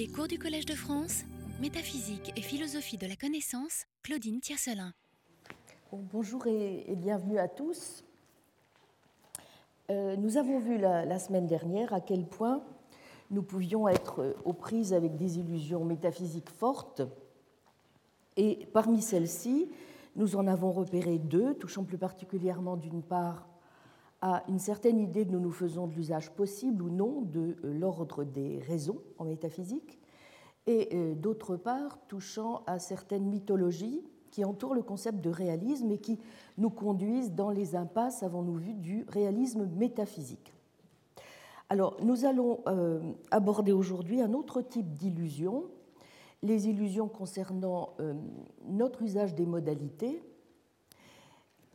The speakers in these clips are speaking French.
Les cours du Collège de France, métaphysique et philosophie de la connaissance, Claudine Tiercelin. bonjour et, bienvenue à tous. Euh, nous avons vu la, semaine dernière à quel point nous pouvions être aux prises avec des illusions métaphysiques fortes. Et parmi celles-ci, nous en avons repéré deux, touchant plus particulièrement d'une part à une certaine idée que nous nous faisons de l'usage possible ou non de euh, l'ordre des raisons en métaphysique, et euh, d'autre part touchant à certaines mythologies qui entourent le concept de réalisme et qui nous conduisent dans les impasses, avons-nous vu, du réalisme métaphysique. Alors, nous allons euh, aborder aujourd'hui un autre type d'illusion, les illusions concernant notre usage des modalités,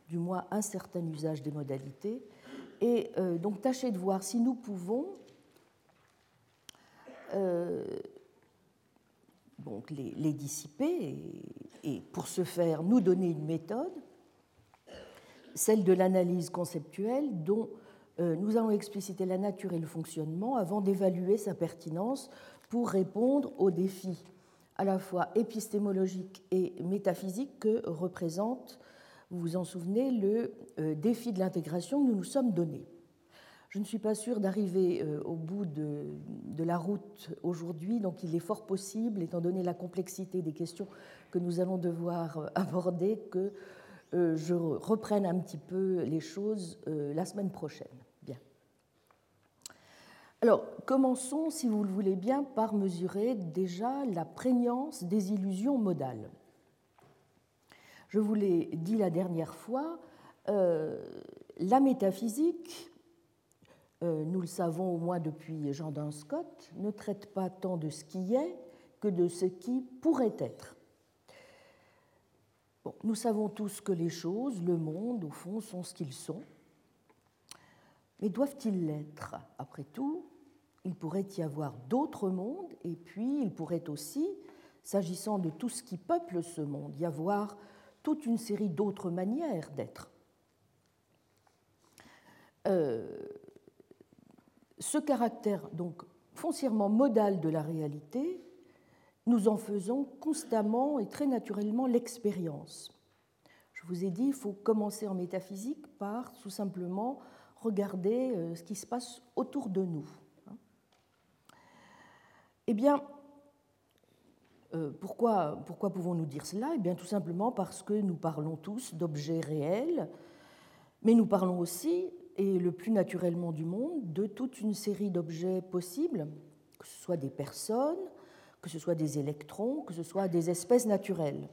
du moins un certain usage des modalités, et euh, donc tâchez de voir si nous pouvons euh, donc les, dissiper et, pour ce faire nous donner une méthode, celle de l'analyse conceptuelle dont euh, nous allons expliciter la nature et le fonctionnement avant d'évaluer sa pertinence pour répondre aux défis à la fois épistémologiques et métaphysiques que représente vous vous en souvenez, le euh, défi de l'intégration que nous nous sommes donné. Je ne suis pas sûre d'arriver euh, au bout de, la route aujourd'hui, donc il est fort possible, étant donné la complexité des questions que nous allons devoir euh, aborder, que je reprenne un petit peu les choses la semaine prochaine. Bien. Alors, commençons, si vous le voulez bien, par mesurer déjà la prégnance des illusions modales. Je vous l'ai dit la dernière fois, euh, la métaphysique, euh, nous le savons au moins depuis Jean Duns Scott, ne traite pas tant de ce qui est que de ce qui pourrait être. nous savons tous que les choses, le monde, au fond, sont ce qu'ils sont. Mais doivent-ils l'être? Après tout, il pourrait y avoir d'autres mondes, et puis il pourrait aussi, s'agissant de tout ce qui peuple ce monde, y avoir toute une série d'autres manières d'être. Euh, ce caractère donc foncièrement modal de la réalité, nous en faisons constamment et très naturellement l'expérience. Je vous ai dit, il faut commencer en métaphysique par tout simplement regarder euh, ce qui se passe autour de nous. Eh bien, pourquoi, pourquoi pouvons-nous dire cela? Eh bien, tout simplement parce que nous parlons tous d'objets réels, mais nous parlons aussi, et le plus naturellement du monde, de toute une série d'objets possibles, que ce soit des personnes, que ce soit des électrons, que ce soit des espèces naturelles.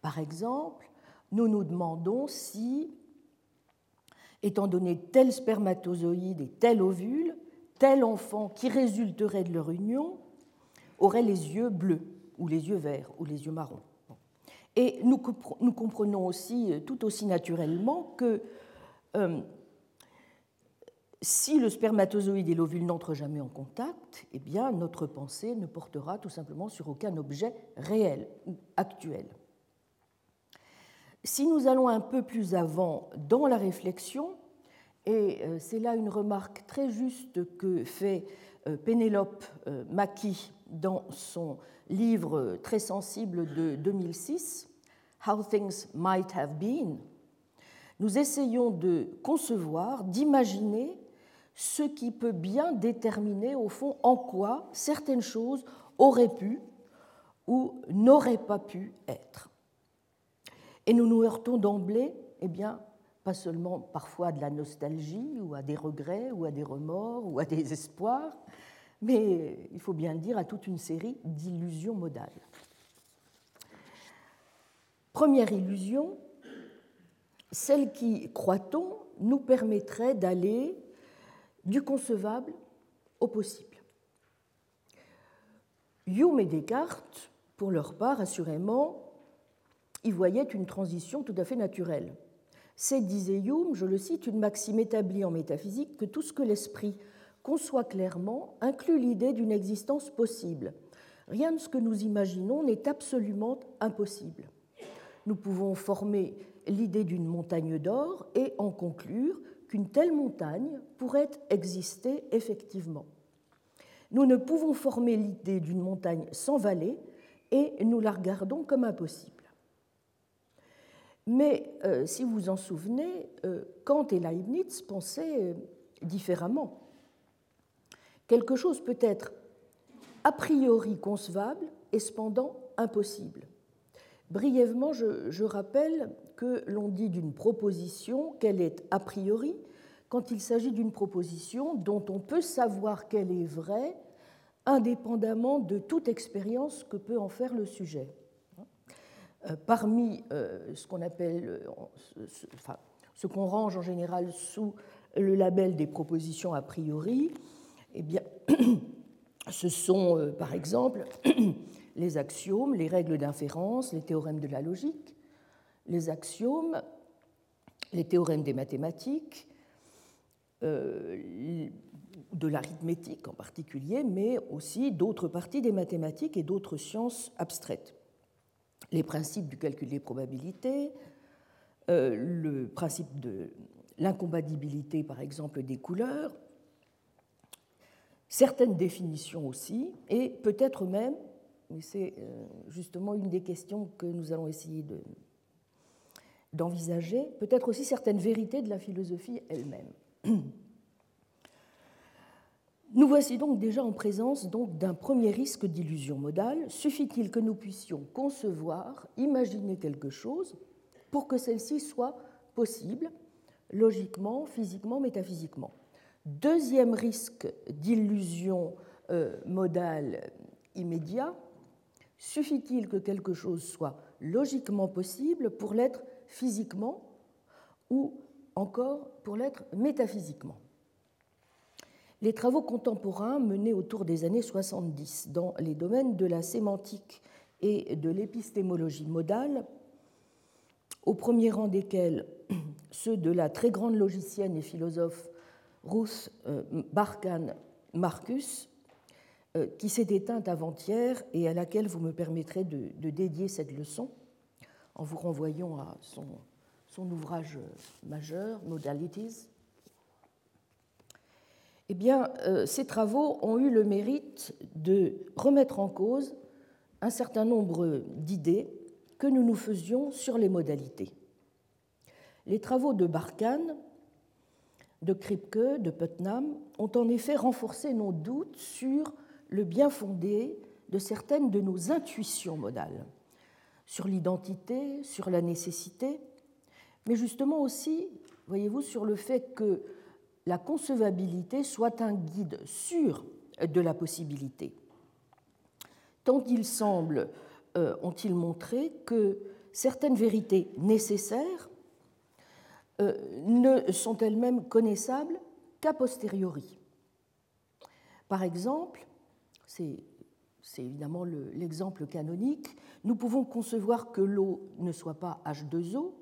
Par exemple, nous nous demandons si, étant donné tel spermatozoïde et tel ovule, tel enfant qui résulterait de leur union, auraient les yeux bleus, ou les yeux verts, ou les yeux marrons. Et nous, comprenons aussi, euh, tout aussi naturellement, que euh, si le spermatozoïde et l'ovule n'entrent jamais en contact, eh bien, notre pensée ne portera tout simplement sur aucun objet réel ou actuel. Si nous allons un peu plus avant dans la réflexion, et euh, c'est là une remarque très juste que fait Pénélope Mackie dans son livre très sensible de 2006, How Things Might Have Been, nous essayons de concevoir, d'imaginer ce qui peut bien déterminer au fond en quoi certaines choses auraient pu ou n'auraient pas pu être. Et nous nous heurtons d'emblée, eh bien, pas seulement parfois à de la nostalgie ou à des regrets ou à des remords ou à des espoirs, mais il faut bien le dire, à toute une série d'illusions modales. Première illusion, celle qui, croit-on, nous permettrait d'aller du concevable au possible. Hume et Descartes, pour leur part, assurément, y voyaient une transition tout à fait naturelle. C'est, disait Hume, je le cite, une maxime établie en métaphysique que tout ce que l'esprit conçoit clairement inclut l'idée d'une existence possible. Rien de ce que nous imaginons n'est absolument impossible. Nous pouvons former l'idée d'une montagne d'or et en conclure qu'une telle montagne pourrait exister effectivement. nous ne pouvons former l'idée d'une montagne sans vallée et nous la regardons comme impossible. Mais euh, si vous en souvenez, euh, Kant et Leibniz pensaient euh, différemment. Quelque chose peut être a priori concevable et cependant impossible. Brièvement, je, rappelle que l'on dit d'une proposition qu'elle est a priori quand il s'agit d'une proposition dont on peut savoir qu'elle est vraie indépendamment de toute expérience que peut en faire le sujet. Euh, parmi euh, ce qu'on appelle, euh, ce qu'on range en général sous le label des propositions a priori, eh bien, ce sont par exemple les axiomes, les règles d'inférence, les théorèmes de la logique, les axiomes, les théorèmes des mathématiques, euh, de l'arithmétique en particulier, mais aussi d'autres parties des mathématiques et d'autres sciences abstraites. Les principes du calcul des probabilités, euh, le principe de l'incompatibilité, par exemple, des couleurs, certaines définitions aussi, et peut-être même mais c'est euh, justement une des questions que nous allons essayer d'envisager, peut-être aussi certaines vérités de la philosophie elle-même. Nous voici donc déjà en présence d'un premier risque d'illusion modale. Suffit-il que nous puissions concevoir, imaginer quelque chose pour que celle-ci soit possible, logiquement, physiquement, métaphysiquement? Deuxième risque d'illusion euh, modale immédiat, Suffit-il que quelque chose soit logiquement possible pour l'être physiquement ou encore pour l'être métaphysiquement? Les travaux contemporains menés autour des années 70 dans les domaines de la sémantique et de l'épistémologie modale, au premier rang desquels ceux de la très grande logicienne et philosophe Ruth euh, Barkan Marcus, euh, qui s'est éteinte avant-hier et à laquelle vous me permettrez de, dédier cette leçon en vous renvoyant à son, ouvrage majeur, Modalities. Eh bien, euh, ces travaux ont eu le mérite de remettre en cause un certain nombre d'idées que nous nous faisions sur les modalités. Les travaux de Barkhane, de Kripke, de Putnam ont en effet renforcé nos doutes sur le bien fondé de certaines de nos intuitions modales, sur l'identité, sur la nécessité, mais justement aussi, voyez-vous, sur le fait que la concevabilité soit un guide sûr de la possibilité. Tant il semble, euh, ont-ils montré que certaines vérités nécessaires ne sont elles-mêmes connaissables qu'a posteriori. Par exemple, c'est évidemment l'exemple canonique, nous pouvons concevoir que l'eau ne soit pas H2O,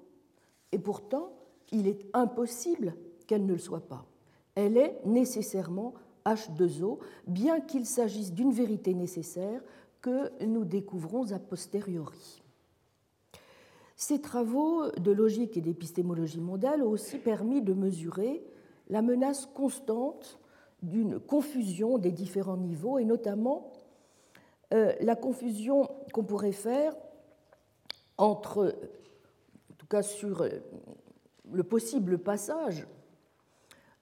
et pourtant, il est impossible qu'elle ne le soit pas. Elle est nécessairement H2O, bien qu'il s'agisse d'une vérité nécessaire que nous découvrons a posteriori. Ces travaux de logique et d'épistémologie mondiale ont aussi permis de mesurer la menace constante d'une confusion des différents niveaux et notamment euh, la confusion qu'on pourrait faire entre, en tout cas sur euh, le possible passage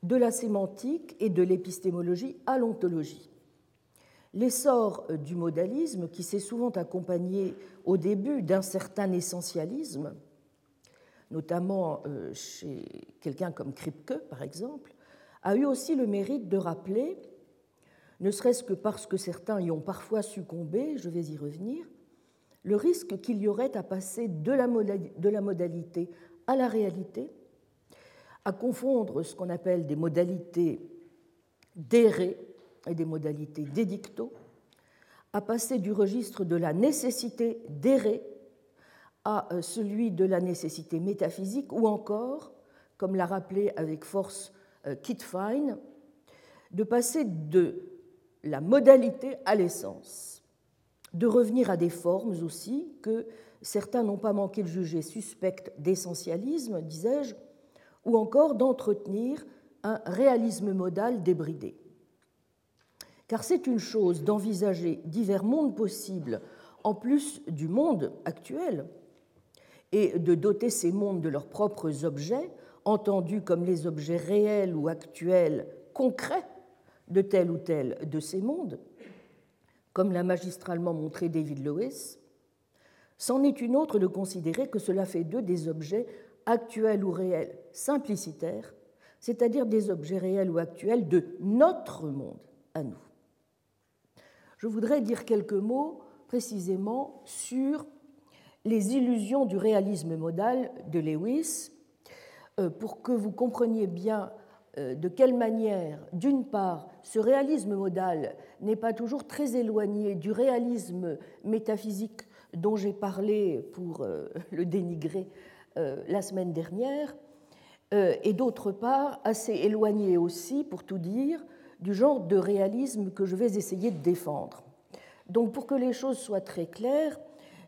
de la sémantique et de l'épistémologie à l'ontologie. L'essor euh, du modalisme, qui s'est souvent accompagné au début d'un certain essentialisme, notamment chez quelqu'un comme Kripke par exemple, a eu aussi le mérite de rappeler, ne serait-ce que parce que certains y ont parfois succombé, je vais y revenir, le risque qu'il y aurait à passer de la modalité à la réalité, à confondre ce qu'on appelle des modalités d'errer et des modalités d'édicto, à passer du registre de la nécessité d'errer à euh, celui de la nécessité métaphysique, ou encore, comme l'a rappelé avec force euh, Kit Fine, de passer de la modalité à l'essence, de revenir à des formes aussi que certains n'ont pas manqué de juger suspectes d'essentialisme, disais-je, ou encore d'entretenir un réalisme modal débridé. Car c'est une chose d'envisager divers mondes possibles en plus du monde actuel, et de doter ces mondes de leurs propres objets, entendus comme les objets réels ou actuels concrets de tel ou tel de ces mondes, comme l'a magistralement montré David Lewis, c'en est une autre de considérer que cela fait d'eux des objets actuels ou réels simplicitaires, c'est-à-dire des objets réels ou actuels de notre monde à nous. Je voudrais dire quelques mots précisément sur les illusions du réalisme modal de Lewis euh, pour que vous compreniez bien euh, de quelle manière, d'une part, ce réalisme modal n'est pas toujours très éloigné du réalisme métaphysique dont j'ai parlé pour euh, le dénigrer la semaine dernière, et d'autre part, assez éloigné aussi, pour tout dire, du genre de réalisme que je vais essayer de défendre. Donc pour que les choses soient très claires,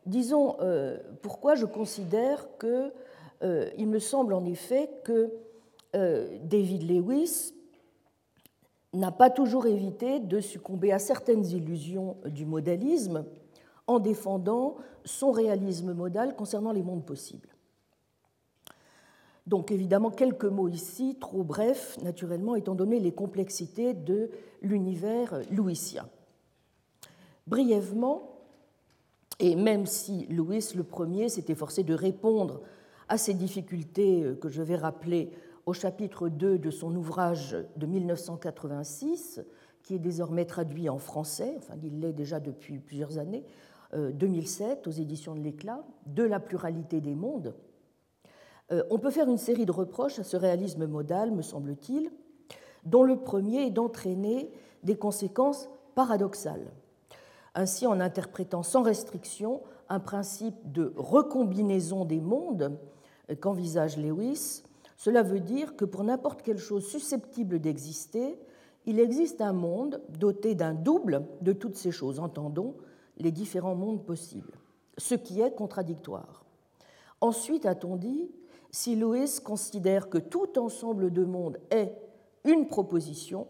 disons pourquoi je considère que euh, il me semble en effet que euh, David Lewis n'a pas toujours évité de succomber à certaines illusions du modalisme en défendant son réalisme modal concernant les mondes possibles. Donc évidemment, quelques mots ici, trop brefs, naturellement, étant donné les complexités de l'univers louisien. Brièvement, et même si Louis le premier s'est efforcé de répondre à ces difficultés que je vais rappeler au chapitre 2 de son ouvrage de 1986, qui est désormais traduit en français, enfin il l'est déjà depuis plusieurs années, 2007 euh, aux éditions de l'Éclat, de la pluralité des mondes. Euh, on peut faire une série de reproches à ce réalisme modal, me semble-t-il, dont le premier est d'entraîner des conséquences paradoxales. Ainsi, en interprétant sans restriction un principe de recombinaison des mondes, qu'envisage Lewis, cela veut dire que pour n'importe quelle chose susceptible d'exister, il existe un monde doté d'un double de toutes ces choses, entendons les différents mondes possibles, ce qui est contradictoire. Ensuite, a-t-on dit, si Lewis considère que tout ensemble de mondes est une proposition,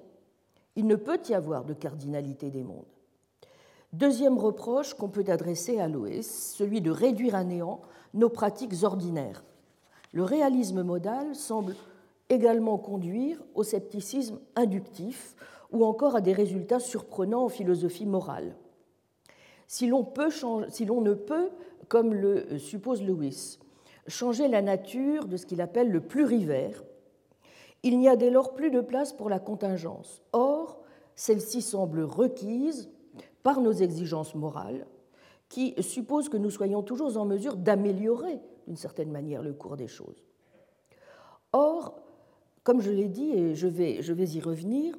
il ne peut y avoir de cardinalité des mondes. Deuxième reproche qu'on peut adresser à Lewis, celui de réduire à néant nos pratiques ordinaires, le réalisme modal semble également conduire au scepticisme inductif ou encore à des résultats surprenants en philosophie morale. Si l'on, ne peut, comme le suppose Lewis, changer la nature de ce qu'il appelle le plurivers, il n'y a dès lors plus de place pour la contingence. Or, celle-ci semble requise par nos exigences morales, qui supposent que nous soyons toujours en mesure d'améliorer d'une certaine manière le cours des choses. Or, comme je l'ai dit, et je vais, je vais y revenir,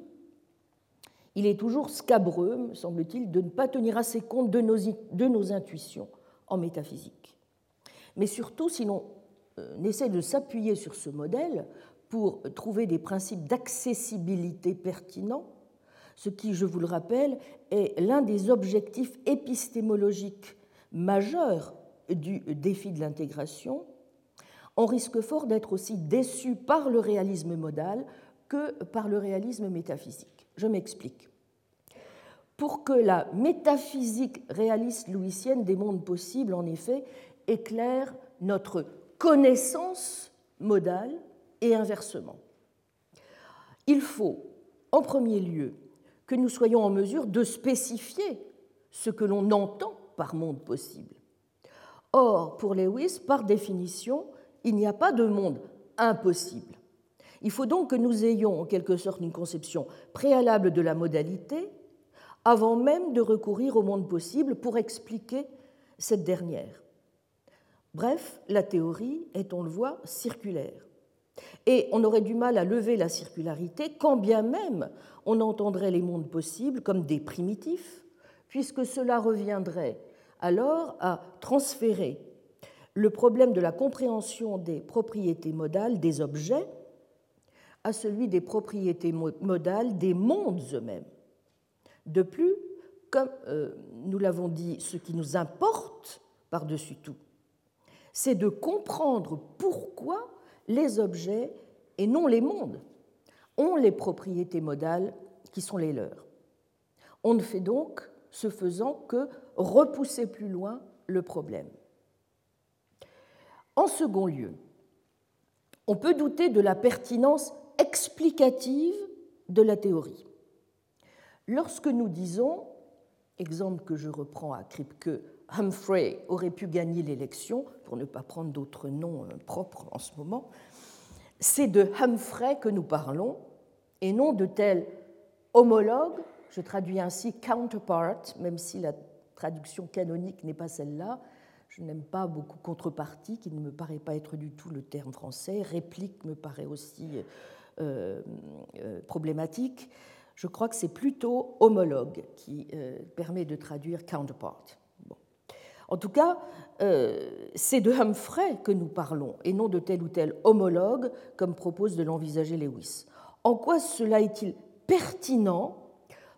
il est toujours scabreux, me semble-t-il, de ne pas tenir assez compte de nos, de nos intuitions en métaphysique. Mais surtout, si l'on euh, essaie de s'appuyer sur ce modèle pour trouver des principes d'accessibilité pertinents, ce qui, je vous le rappelle, est l'un des objectifs épistémologiques majeurs du défi de l'intégration, on risque fort d'être aussi déçu par le réalisme modal que par le réalisme métaphysique. Je m'explique. Pour que la métaphysique réaliste louisienne des mondes possibles, en effet, éclaire notre connaissance modale et inversement. Il faut, en premier lieu, que nous soyons en mesure de spécifier ce que l'on entend par monde possible. Or, pour Lewis, par définition, il n'y a pas de monde impossible. Il faut donc que nous ayons en quelque sorte une conception préalable de la modalité avant même de recourir au monde possible pour expliquer cette dernière. Bref, la théorie est, on le voit, circulaire. Et on aurait du mal à lever la circularité quand bien même on entendrait les mondes possibles comme des primitifs, puisque cela reviendrait alors à transférer le problème de la compréhension des propriétés modales des objets à celui des propriétés modales des mondes eux-mêmes. De plus, comme euh, nous l'avons dit, ce qui nous importe par-dessus tout, c'est de comprendre pourquoi les objets, et non les mondes, ont les propriétés modales qui sont les leurs. On ne fait donc, ce faisant, que repousser plus loin le problème. En second lieu, on peut douter de la pertinence explicative de la théorie. Lorsque nous disons, exemple que je reprends à Kripke, Humphrey aurait pu gagner l'élection, pour ne pas prendre d'autres noms euh, propres en ce moment, c'est de Humphrey que nous parlons et non de tel homologue, je traduis ainsi counterpart, même si la traduction canonique n'est pas celle-là. Je n'aime pas beaucoup contrepartie, qui ne me paraît pas être du tout le terme français. Réplique me paraît aussi euh, euh, problématique. Je crois que c'est plutôt homologue qui permet de traduire counterpart. En tout cas, euh, c'est de Humphrey que nous parlons et non de tel ou tel homologue, comme propose de l'envisager Lewis. En quoi cela est-il pertinent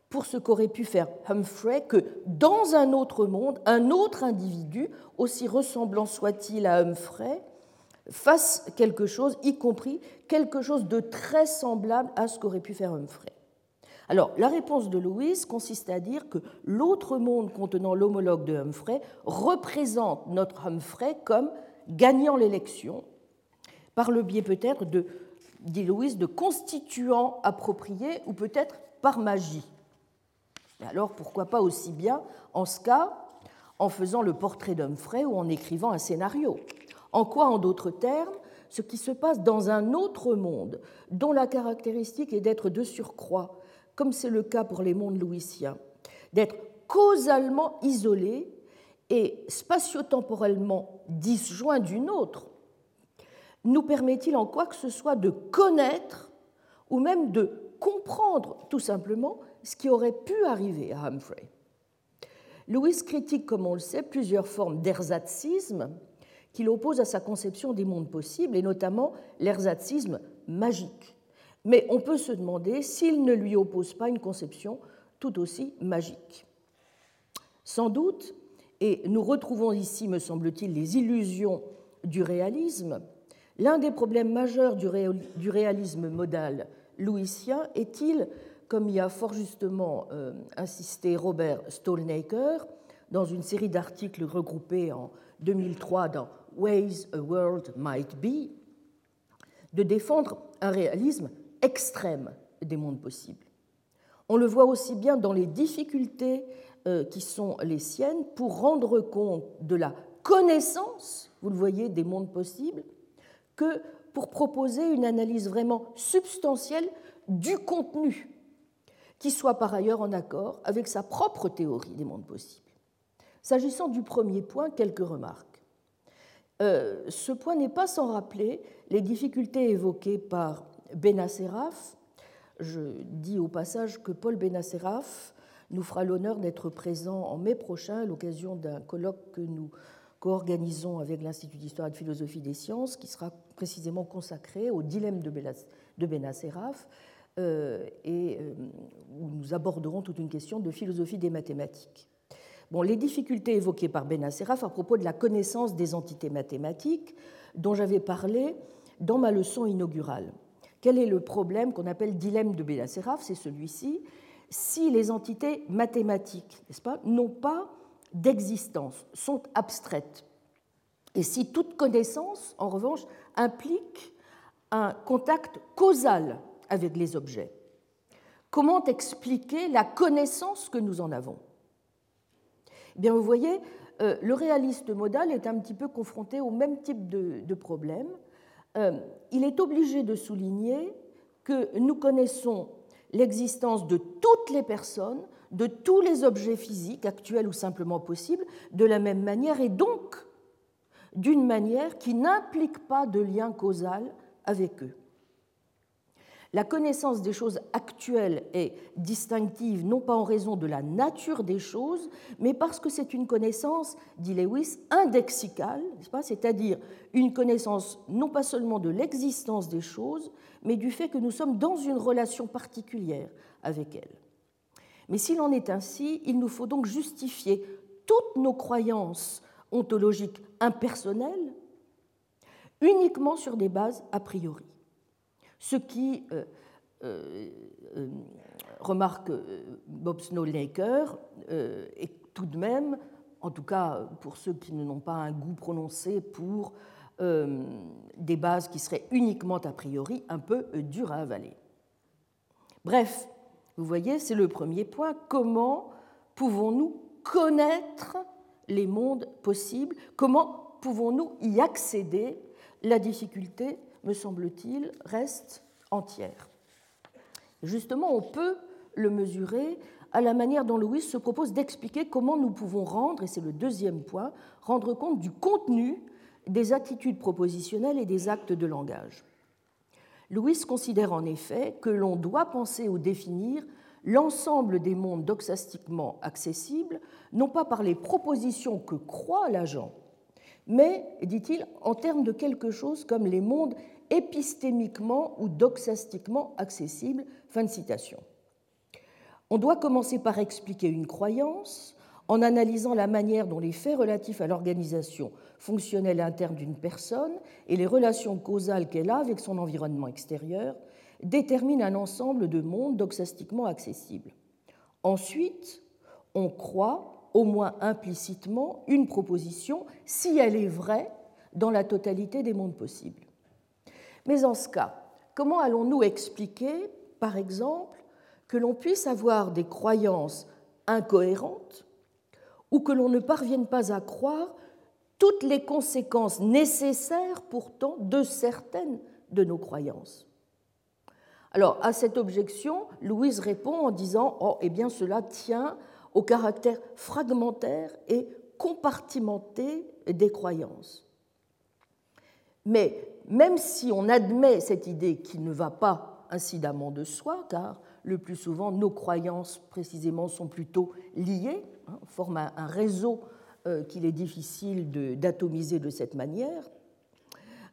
pour ce qu'aurait pu faire Humphrey que dans un autre monde, un autre individu, aussi ressemblant soit-il à Humphrey, fasse quelque chose, y compris quelque chose de très semblable à ce qu'aurait pu faire Humphrey? Alors, la réponse de Lewis consiste à dire que l'autre monde contenant l'homologue de Humphrey représente notre Humphrey comme gagnant l'élection, par le biais peut-être de, dit Lewis, de constituants appropriés ou peut-être par magie. alors, pourquoi pas aussi bien, en ce cas, en faisant le portrait d'Humphrey ou en écrivant un scénario? En quoi, en d'autres termes, ce qui se passe dans un autre monde, dont la caractéristique est d'être de surcroît comme c'est le cas pour les mondes louisiens, d'être causalement isolés et spatio-temporellement disjoints d'une autre, nous permet-il en quoi que ce soit de connaître ou même de comprendre tout simplement ce qui aurait pu arriver à Humphrey? Lewis critique, comme on le sait, plusieurs formes d'erzatzisme qu'il oppose à sa conception des mondes possibles, et notamment l'erzatzisme magique, mais on peut se demander s'il ne lui oppose pas une conception tout aussi magique. Sans doute, et nous retrouvons ici, me semble-t-il, les illusions du réalisme, l'un des problèmes majeurs du réalisme modal louisien est-il, comme y a fort justement euh, insisté Robert Stolnaker dans une série d'articles regroupés en 2003 dans Ways a World Might Be, de défendre un réalisme extrême des mondes possibles. On le voit aussi bien dans les difficultés euh, qui sont les siennes pour rendre compte de la connaissance, vous le voyez, des mondes possibles, que pour proposer une analyse vraiment substantielle du contenu, qui soit par ailleurs en accord avec sa propre théorie des mondes possibles. S'agissant du premier point, quelques remarques. Euh, ce point n'est pas sans rappeler les difficultés évoquées par Benasseraf. Je dis au passage que Paul Benasseraf nous fera l'honneur d'être présent en mai prochain à l'occasion d'un colloque que nous co-organisons avec l'Institut d'histoire et de philosophie des sciences, qui sera précisément consacré au dilemme de Benasseraf, euh, et euh, où nous aborderons toute une question de philosophie des mathématiques. Bon, les difficultés évoquées par Benasseraf à propos de la connaissance des entités mathématiques, dont j'avais parlé dans ma leçon inaugurale. Quel est le problème qu'on appelle dilemme de Béla-Séraph C'est celui-ci. Si les entités mathématiques, n'est-ce pas, n'ont pas d'existence, sont abstraites, et si toute connaissance, en revanche, implique un contact causal avec les objets, comment expliquer la connaissance que nous en avons? Eh Bien, vous voyez, euh, le réaliste modal est un petit peu confronté au même type de, problème il est obligé de souligner que nous connaissons l'existence de toutes les personnes, de tous les objets physiques, actuels ou simplement possibles, de la même manière et donc d'une manière qui n'implique pas de lien causal avec eux. La connaissance des choses actuelles est distinctive non pas en raison de la nature des choses, mais parce que c'est une connaissance, dit Lewis, indexicale, c'est-à-dire une connaissance non pas seulement de l'existence des choses, mais du fait que nous sommes dans une relation particulière avec elles. Mais s'il en est ainsi, il nous faut donc justifier toutes nos croyances ontologiques impersonnelles uniquement sur des bases a priori ce qui euh, euh, remarque Bob Snowlaker, est tout de même, en tout cas pour ceux qui n'ont pas un goût prononcé pour des bases qui seraient uniquement a priori un peu dures à avaler. Bref, vous voyez, c'est le premier point. Comment pouvons-nous connaître les mondes possibles? Comment pouvons-nous y accéder? La difficulté, me semble-t-il, reste entière. Justement, on peut le mesurer à la manière dont Louis se propose d'expliquer comment nous pouvons rendre, et c'est le deuxième point, rendre compte du contenu des attitudes propositionnelles et des actes de langage. Louis considère en effet que l'on doit penser ou définir l'ensemble des mondes doxastiquement accessibles, non pas par les propositions que croit l'agent, mais, dit-il, en termes de quelque chose comme les mondes épistémiquement ou doxastiquement accessibles. Fin de citation. On doit commencer par expliquer une croyance en analysant la manière dont les faits relatifs à l'organisation fonctionnelle interne d'une personne et les relations causales qu'elle a avec son environnement extérieur déterminent un ensemble de mondes doxastiquement accessibles. Ensuite, on croit, au moins implicitement, une proposition si elle est vraie dans la totalité des mondes possibles. Mais en ce cas, comment allons-nous expliquer, par exemple, que l'on puisse avoir des croyances incohérentes ou que l'on ne parvienne pas à croire toutes les conséquences nécessaires pourtant de certaines de nos croyances? Alors, à cette objection, Louise répond en disant Oh, eh bien, cela tient au caractère fragmentaire et compartimenté des croyances. Mais même si on admet cette idée qui ne va pas incidemment de soi, car le plus souvent nos croyances précisément sont plutôt liées, hein, forment un réseau euh, qu'il est difficile d'atomiser de, cette manière,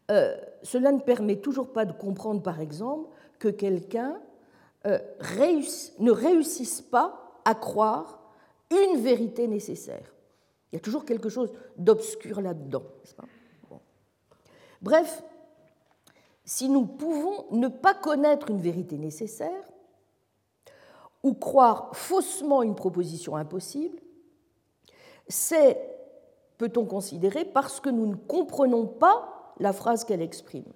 euh, cela ne permet toujours pas de comprendre, par exemple, que quelqu'un euh, ne réussisse pas à croire une vérité nécessaire. Il y a toujours quelque chose d'obscur là-dedans. Bref, si nous pouvons ne pas connaître une vérité nécessaire, ou croire faussement une proposition impossible, c'est, peut-on considérer, parce que nous ne comprenons pas la phrase qu'elle exprime.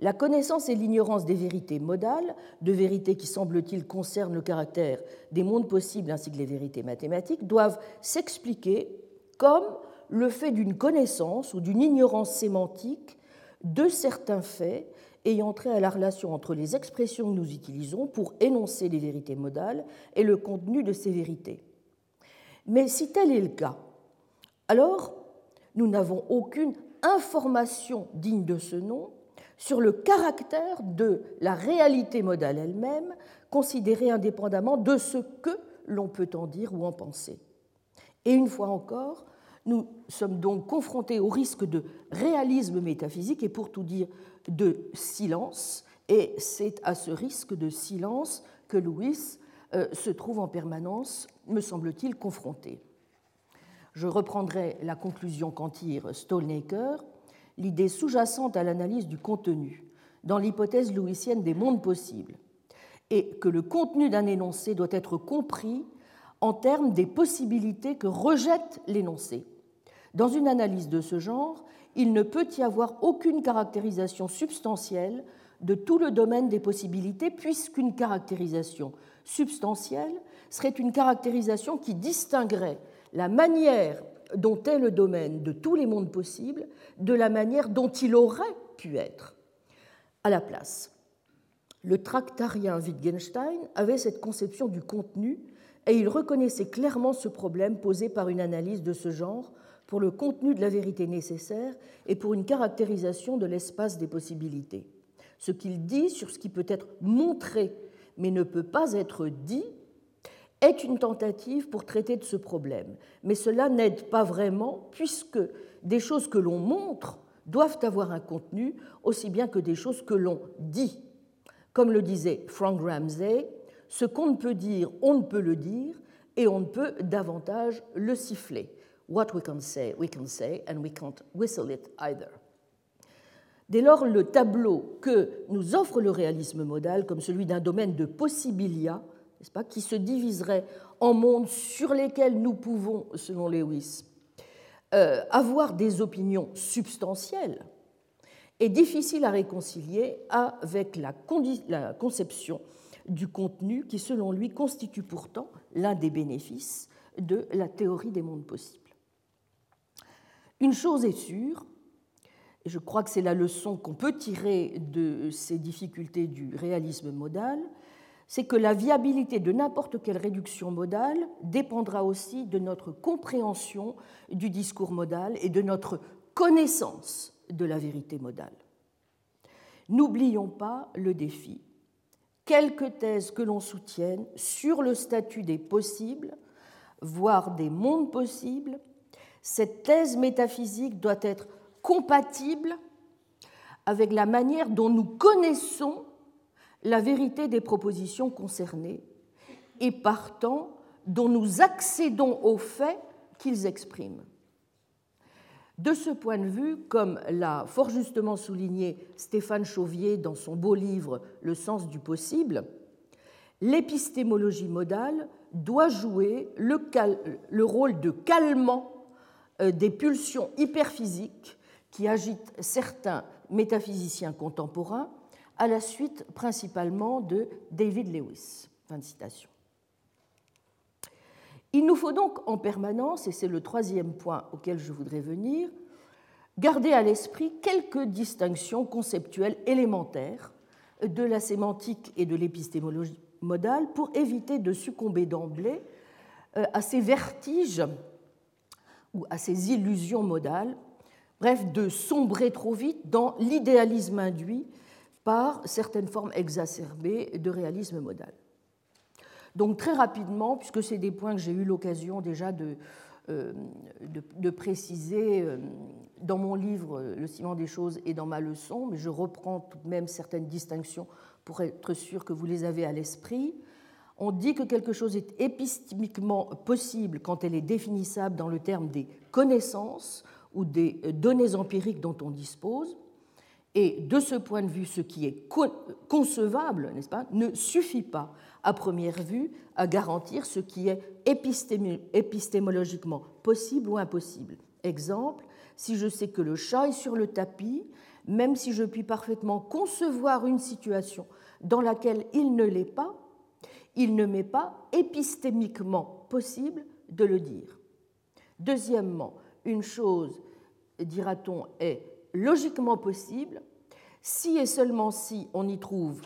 La connaissance et l'ignorance des vérités modales, de vérités qui semble-t-il concernent le caractère des mondes possibles ainsi que les vérités mathématiques, doivent s'expliquer comme le fait d'une connaissance ou d'une ignorance sémantique de certains faits ayant trait à la relation entre les expressions que nous utilisons pour énoncer les vérités modales et le contenu de ces vérités. Mais si tel est le cas, alors nous n'avons aucune information digne de ce nom sur le caractère de la réalité modale elle-même, considérée indépendamment de ce que l'on peut en dire ou en penser. Et une fois encore, nous sommes donc confrontés au risque de réalisme métaphysique et pour tout dire de silence, et c'est à ce risque de silence que Louis euh, se trouve en permanence, me semble-t-il, confronté. Je reprendrai la conclusion qu'en tire Stolnaker, l'idée sous-jacente à l'analyse du contenu, dans l'hypothèse louisienne des mondes possibles, et que le contenu d'un énoncé doit être compris en termes des possibilités que rejette l'énoncé. Dans une analyse de ce genre, il ne peut y avoir aucune caractérisation substantielle de tout le domaine des possibilités, puisqu'une caractérisation substantielle serait une caractérisation qui distinguerait la manière dont est le domaine de tous les mondes possibles de la manière dont il aurait pu être. À la place, le tractarien Wittgenstein avait cette conception du contenu et il reconnaissait clairement ce problème posé par une analyse de ce genre pour le contenu de la vérité nécessaire et pour une caractérisation de l'espace des possibilités. Ce qu'il dit sur ce qui peut être montré mais ne peut pas être dit est une tentative pour traiter de ce problème. Mais cela n'aide pas vraiment puisque des choses que l'on montre doivent avoir un contenu aussi bien que des choses que l'on dit. Comme le disait Frank Ramsey, ce qu'on ne peut dire, on ne peut le dire et on ne peut davantage le siffler. What we can say, we can say, and we can't whistle it either. Dès lors, le tableau que nous offre le réalisme modal comme celui d'un domaine de possibilia, n'est-ce pas, qui se diviserait en mondes sur lesquels nous pouvons, selon Lewis, euh, avoir des opinions substantielles, est difficile à réconcilier avec la, la conception du contenu qui, selon lui, constitue pourtant l'un des bénéfices de la théorie des mondes possibles. Une chose est sûre, et je crois que c'est la leçon qu'on peut tirer de ces difficultés du réalisme modal, c'est que la viabilité de n'importe quelle réduction modale dépendra aussi de notre compréhension du discours modal et de notre connaissance de la vérité modale. N'oublions pas le défi. Quelque thèse que l'on soutienne sur le statut des possibles, voire des mondes possibles, cette thèse métaphysique doit être compatible avec la manière dont nous connaissons la vérité des propositions concernées et partant dont nous accédons aux faits qu'ils expriment. De ce point de vue, comme l'a fort justement souligné Stéphane Chauvier dans son beau livre Le sens du possible, l'épistémologie modale doit jouer le, le rôle de calmant euh, des pulsions hyperphysiques qui agitent certains métaphysiciens contemporains, à la suite principalement de David Lewis. Il nous faut donc en permanence, et c'est le troisième point auquel je voudrais venir, garder à l'esprit quelques distinctions conceptuelles élémentaires de la sémantique et de l'épistémologie modale pour éviter de succomber d'emblée euh, à ces vertiges ou à ces illusions modales, bref, de sombrer trop vite dans l'idéalisme induit par certaines formes exacerbées de réalisme modal. Donc très rapidement, puisque c'est des points que j'ai eu l'occasion déjà de, euh, de, préciser euh, dans mon livre Le ciment des choses et dans ma leçon, mais je reprends tout de même certaines distinctions pour être sûr que vous les avez à l'esprit. On dit que quelque chose est épistémiquement possible quand elle est définissable dans le terme des connaissances ou des euh, données empiriques dont on dispose. Et de ce point de vue, ce qui est concevable, n'est-ce pas, ne suffit pas à première vue à garantir ce qui est épistémologiquement possible ou impossible. Exemple, si je sais que le chat est sur le tapis, même si je puis parfaitement concevoir une situation dans laquelle il ne l'est pas, il ne m'est pas épistémiquement possible de le dire. Deuxièmement, une chose, dira-t-on, est logiquement possible si et seulement si on y trouve,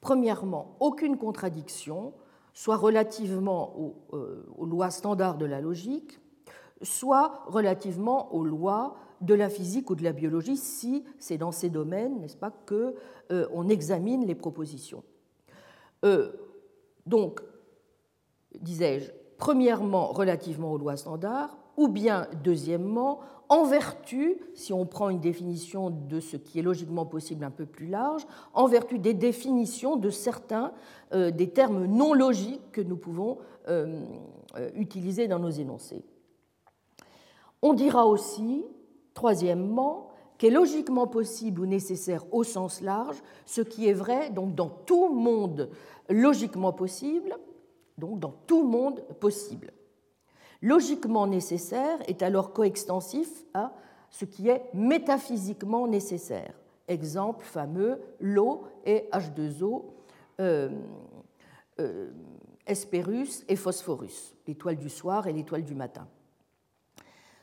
premièrement, aucune contradiction, soit relativement aux, euh, aux lois standards de la logique, soit relativement aux lois de la physique ou de la biologie, si c'est dans ces domaines, n'est-ce pas, qu'on euh, examine les propositions. Euh, donc, disais-je, premièrement, relativement aux lois standards, ou bien, deuxièmement, en vertu, si on prend une définition de ce qui est logiquement possible un peu plus large, en vertu des définitions de certains euh, des termes non logiques que nous pouvons euh, euh, utiliser dans nos énoncés. On dira aussi, troisièmement, qu'est logiquement possible ou nécessaire au sens large, ce qui est vrai donc dans tout monde logiquement possible, donc dans tout monde possible. Logiquement nécessaire est alors coextensif à ce qui est métaphysiquement nécessaire. Exemple fameux, l'eau et H2O, euh, euh, et Phosphorus, l'étoile du soir et l'étoile du matin.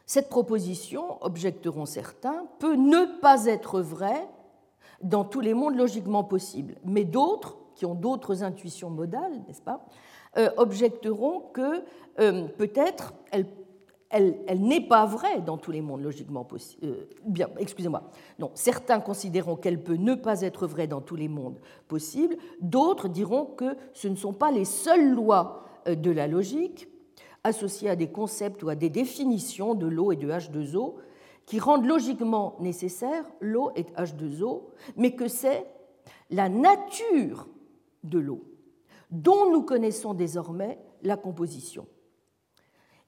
Cette proposition, objecteront certains, peut ne pas être vraie dans tous les mondes logiquement possibles, mais d'autres, qui ont d'autres intuitions modales, n'est-ce pas, euh, objecteront que euh, peut-être elle, elle, n'est pas vraie dans tous les mondes logiquement possibles. Euh, bien, excusez-moi. Non, certains considéreront qu'elle peut ne pas être vraie dans tous les mondes possibles. D'autres diront que ce ne sont pas les seules lois de la logique associées à des concepts ou à des définitions de l'eau et de H2O qui rendent logiquement nécessaire l'eau et H2O, mais que c'est la nature de l'eau dont nous connaissons désormais la composition.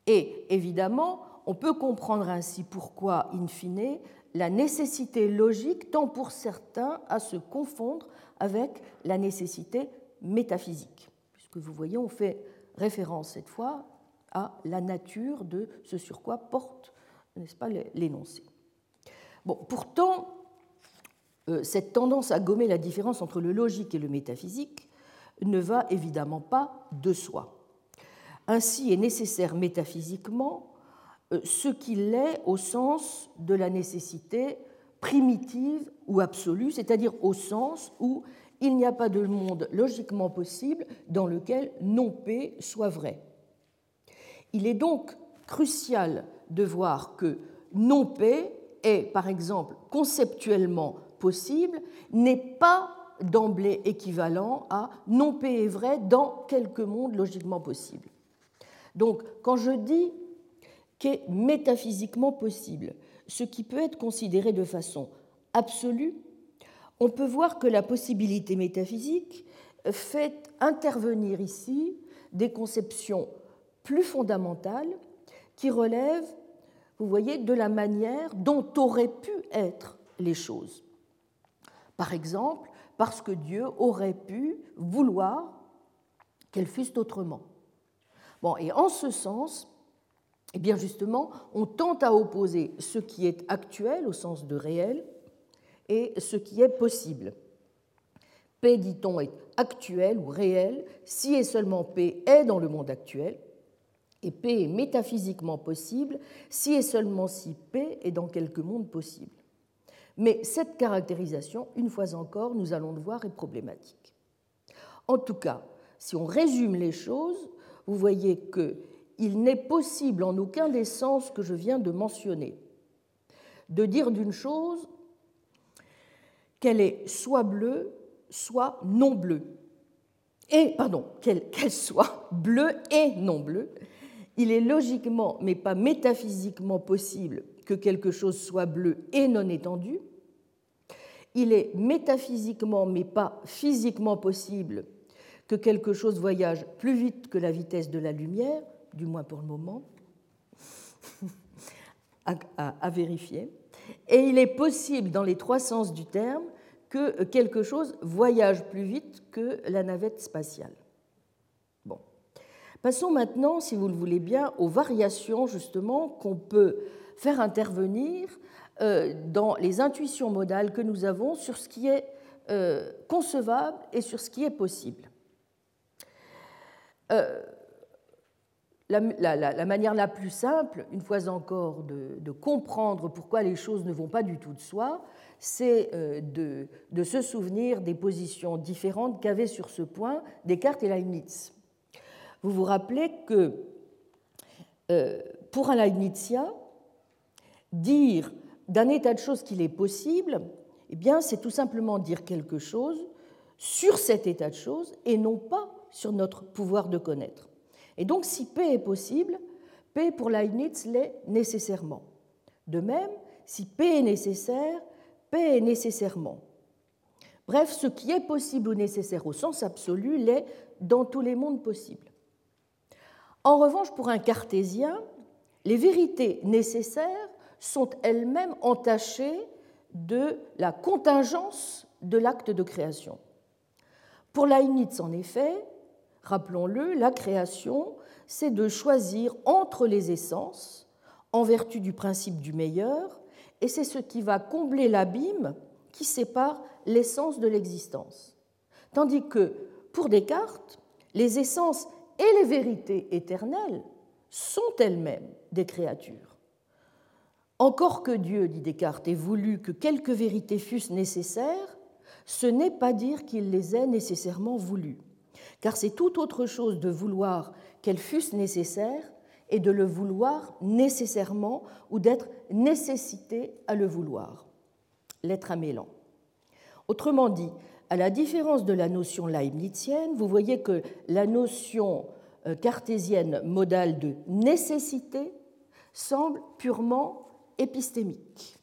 Et évidemment, on peut comprendre ainsi pourquoi, in fine, la nécessité logique tend pour certains à se confondre avec la nécessité métaphysique, puisque vous voyez, on fait référence cette fois à la nature de ce sur quoi porte, n'est-ce pas, l'énoncé. Bon, pourtant, cette tendance à gommer la différence entre le logique et le métaphysique ne va évidemment pas de soi. Ainsi est nécessaire métaphysiquement euh, ce qu'il est au sens de la nécessité primitive ou absolue, c'est-à-dire au sens où il n'y a pas de monde logiquement possible dans lequel non P soit vrai. Il est donc crucial de voir que non P est, par exemple, conceptuellement n'est pas d'emblée équivalent à non P est vrai dans quelque monde logiquement possible. Donc, quand je dis qu'est métaphysiquement possible, ce qui peut être considéré de façon absolue, on peut voir que la possibilité métaphysique fait intervenir ici des conceptions plus fondamentales qui relèvent, vous voyez, de la manière dont auraient pu être les choses. Par exemple, parce que Dieu aurait pu vouloir qu'elles fussent autrement. Et en ce sens, eh bien justement, on tente à opposer ce qui est actuel au sens de réel et ce qui est possible. P, dit-on, est actuel ou réel si et seulement P est dans le monde actuel, et P est métaphysiquement possible si et seulement si P est dans quelque monde possible. Mais cette caractérisation, une fois encore, nous allons le voir, est problématique. En tout cas, si on résume les choses, vous voyez qu'il n'est possible en aucun des sens que je viens de mentionner de dire d'une chose qu'elle est soit bleue, soit non bleue. Et, pardon, qu'elle soit bleue et non bleue. Il est logiquement, mais pas métaphysiquement possible que quelque chose soit bleu et non étendu. Il est métaphysiquement, mais pas physiquement possible que quelque chose voyage plus vite que la vitesse de la lumière, du moins pour le moment, à, vérifier. Et il est possible, dans les trois sens du terme, que quelque chose voyage plus vite que la navette spatiale. Bon. Passons maintenant, si vous le voulez bien, aux variations justement qu'on peut faire intervenir euh, dans les intuitions modales que nous avons sur ce qui est euh, concevable et sur ce qui est possible. Euh, la, manière la plus simple, une fois encore, de, comprendre pourquoi les choses ne vont pas du tout de soi, c'est de, se souvenir des positions différentes qu'avaient sur ce point Descartes et Leibniz. Vous vous rappelez que pour un Leibnizien, dire d'un état de choses qu'il est possible, eh bien, c'est tout simplement dire quelque chose sur cet état de choses et non pas sur notre pouvoir de connaître. Et donc, si P est possible, P pour Leibniz l'est nécessairement. De même, si P est nécessaire, est nécessairement. Bref, ce qui est possible ou nécessaire au sens absolu l'est dans tous les mondes possibles. En revanche, pour un cartésien, les vérités nécessaires sont elles-mêmes entachées de la contingence de l'acte de création. Pour Leibniz, en effet, rappelons-le, la création, c'est de choisir entre les essences, en vertu du principe du meilleur, et c'est ce qui va combler l'abîme qui sépare l'essence de l'existence. Tandis que pour Descartes, les essences et les vérités éternelles sont elles-mêmes des créatures. Encore que Dieu, dit Descartes, ait voulu que quelques vérités fussent nécessaires, ce n'est pas dire qu'il les ait nécessairement voulues, car c'est tout autre chose de vouloir qu'elles fussent nécessaires et de le vouloir nécessairement ou d'être nécessité à le vouloir. L'être amélant. Autrement dit, à la différence de la notion leibnizienne, vous voyez que la notion euh, cartésienne modale de nécessité semble purement épistémique.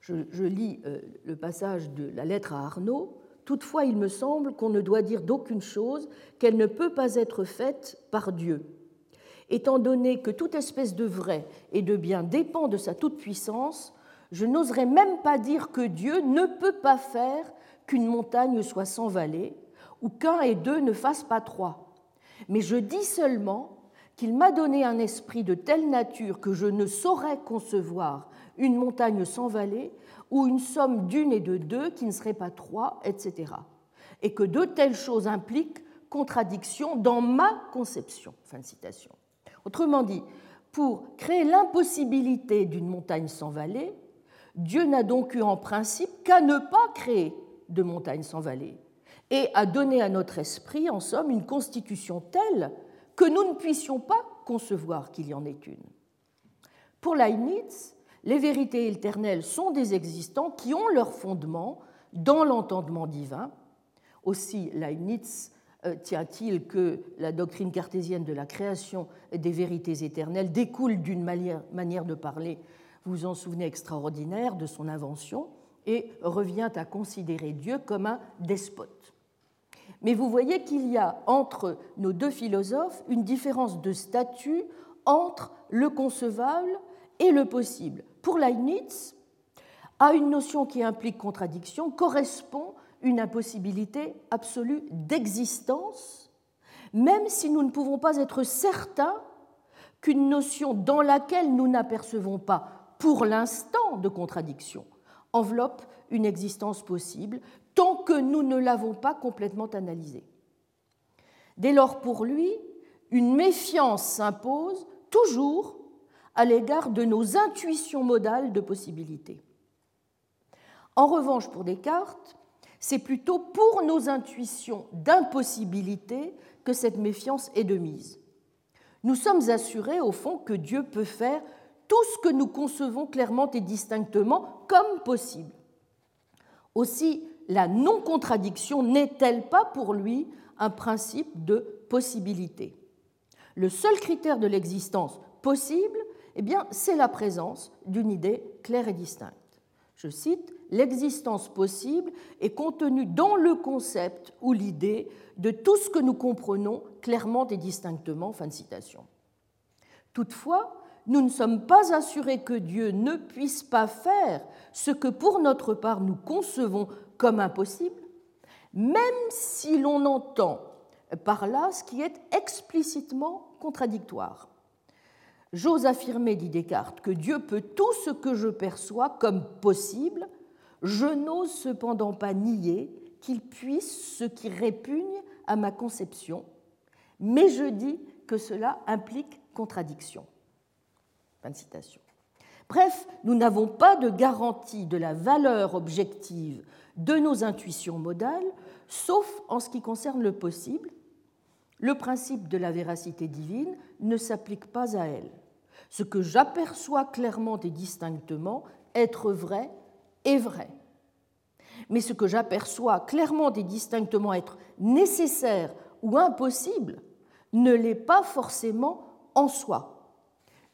Je, lis euh, le passage de la lettre à Arnaud. Toutefois, il me semble qu'on ne doit dire d'aucune chose qu'elle ne peut pas être faite par Dieu étant donné que toute espèce de vrai et de bien dépend de sa toute-puissance, Je n'oserais même pas dire que Dieu ne peut pas faire qu'une montagne soit sans vallée, ou qu'un et deux ne fassent pas trois. Mais je dis seulement qu'il m'a donné un esprit de telle nature que je ne saurais concevoir une montagne sans vallée, ou une somme d'une et de deux qui ne serait pas trois, etc. Et que de telles choses impliquent contradiction dans ma conception. Fin citation. Autrement dit, pour créer l'impossibilité d'une montagne sans vallée, Dieu n'a donc eu en principe qu'à ne pas créer de montagne sans vallée et à donner à notre esprit, en somme, une constitution telle que nous ne puissions pas concevoir qu'il y en ait une. Pour Leibniz, les vérités éternelles sont des existants qui ont leur fondement dans l'entendement divin. Aussi, Leibniz euh, tient-il que la doctrine cartésienne de la création des vérités éternelles découle d'une manière de parler, vous vous en souvenez, extraordinaire de son invention, et revient à considérer Dieu comme un despote. Mais vous voyez qu'il y a entre nos deux philosophes une différence de statut entre le concevable et le possible. Pour Leibniz, à une notion qui implique contradiction correspond une impossibilité absolue d'existence, même si nous ne pouvons pas être certains qu'une notion dans laquelle nous n'apercevons pas pour l'instant de contradiction enveloppe une existence possible tant que nous ne l'avons pas complètement analysée. Dès lors, pour lui, une méfiance s'impose toujours à l'égard de nos intuitions modales de possibilité. En revanche, pour Descartes, c'est plutôt pour nos intuitions d'impossibilité que cette méfiance est de mise. Nous sommes assurés, au fond, que Dieu peut faire tout ce que nous concevons clairement et distinctement comme possible. Aussi, la non-contradiction n'est-elle pas pour lui un principe de possibilité? Le seul critère de l'existence possible, eh bien, c'est la présence d'une idée claire et distincte. Je cite L'existence possible est contenue dans le concept ou l'idée de tout ce que nous comprenons clairement et distinctement. Fin de citation. Toutefois, nous ne sommes pas assurés que Dieu ne puisse pas faire ce que pour notre part nous concevons comme impossible, même si l'on entend par là ce qui est explicitement contradictoire. J'ose affirmer, dit Descartes, que Dieu peut tout ce que je perçois comme possible, je n'ose cependant pas nier qu'il puisse ce qui répugne à ma conception, mais je dis que cela implique contradiction. Bref, nous n'avons pas de garantie de la valeur objective de nos intuitions modales, sauf en ce qui concerne le possible. Le principe de la véracité divine ne s'applique pas à elle. Ce que j'aperçois clairement et distinctement être vrai est vrai. Mais ce que j'aperçois clairement et distinctement être nécessaire ou impossible ne l'est pas forcément en soi.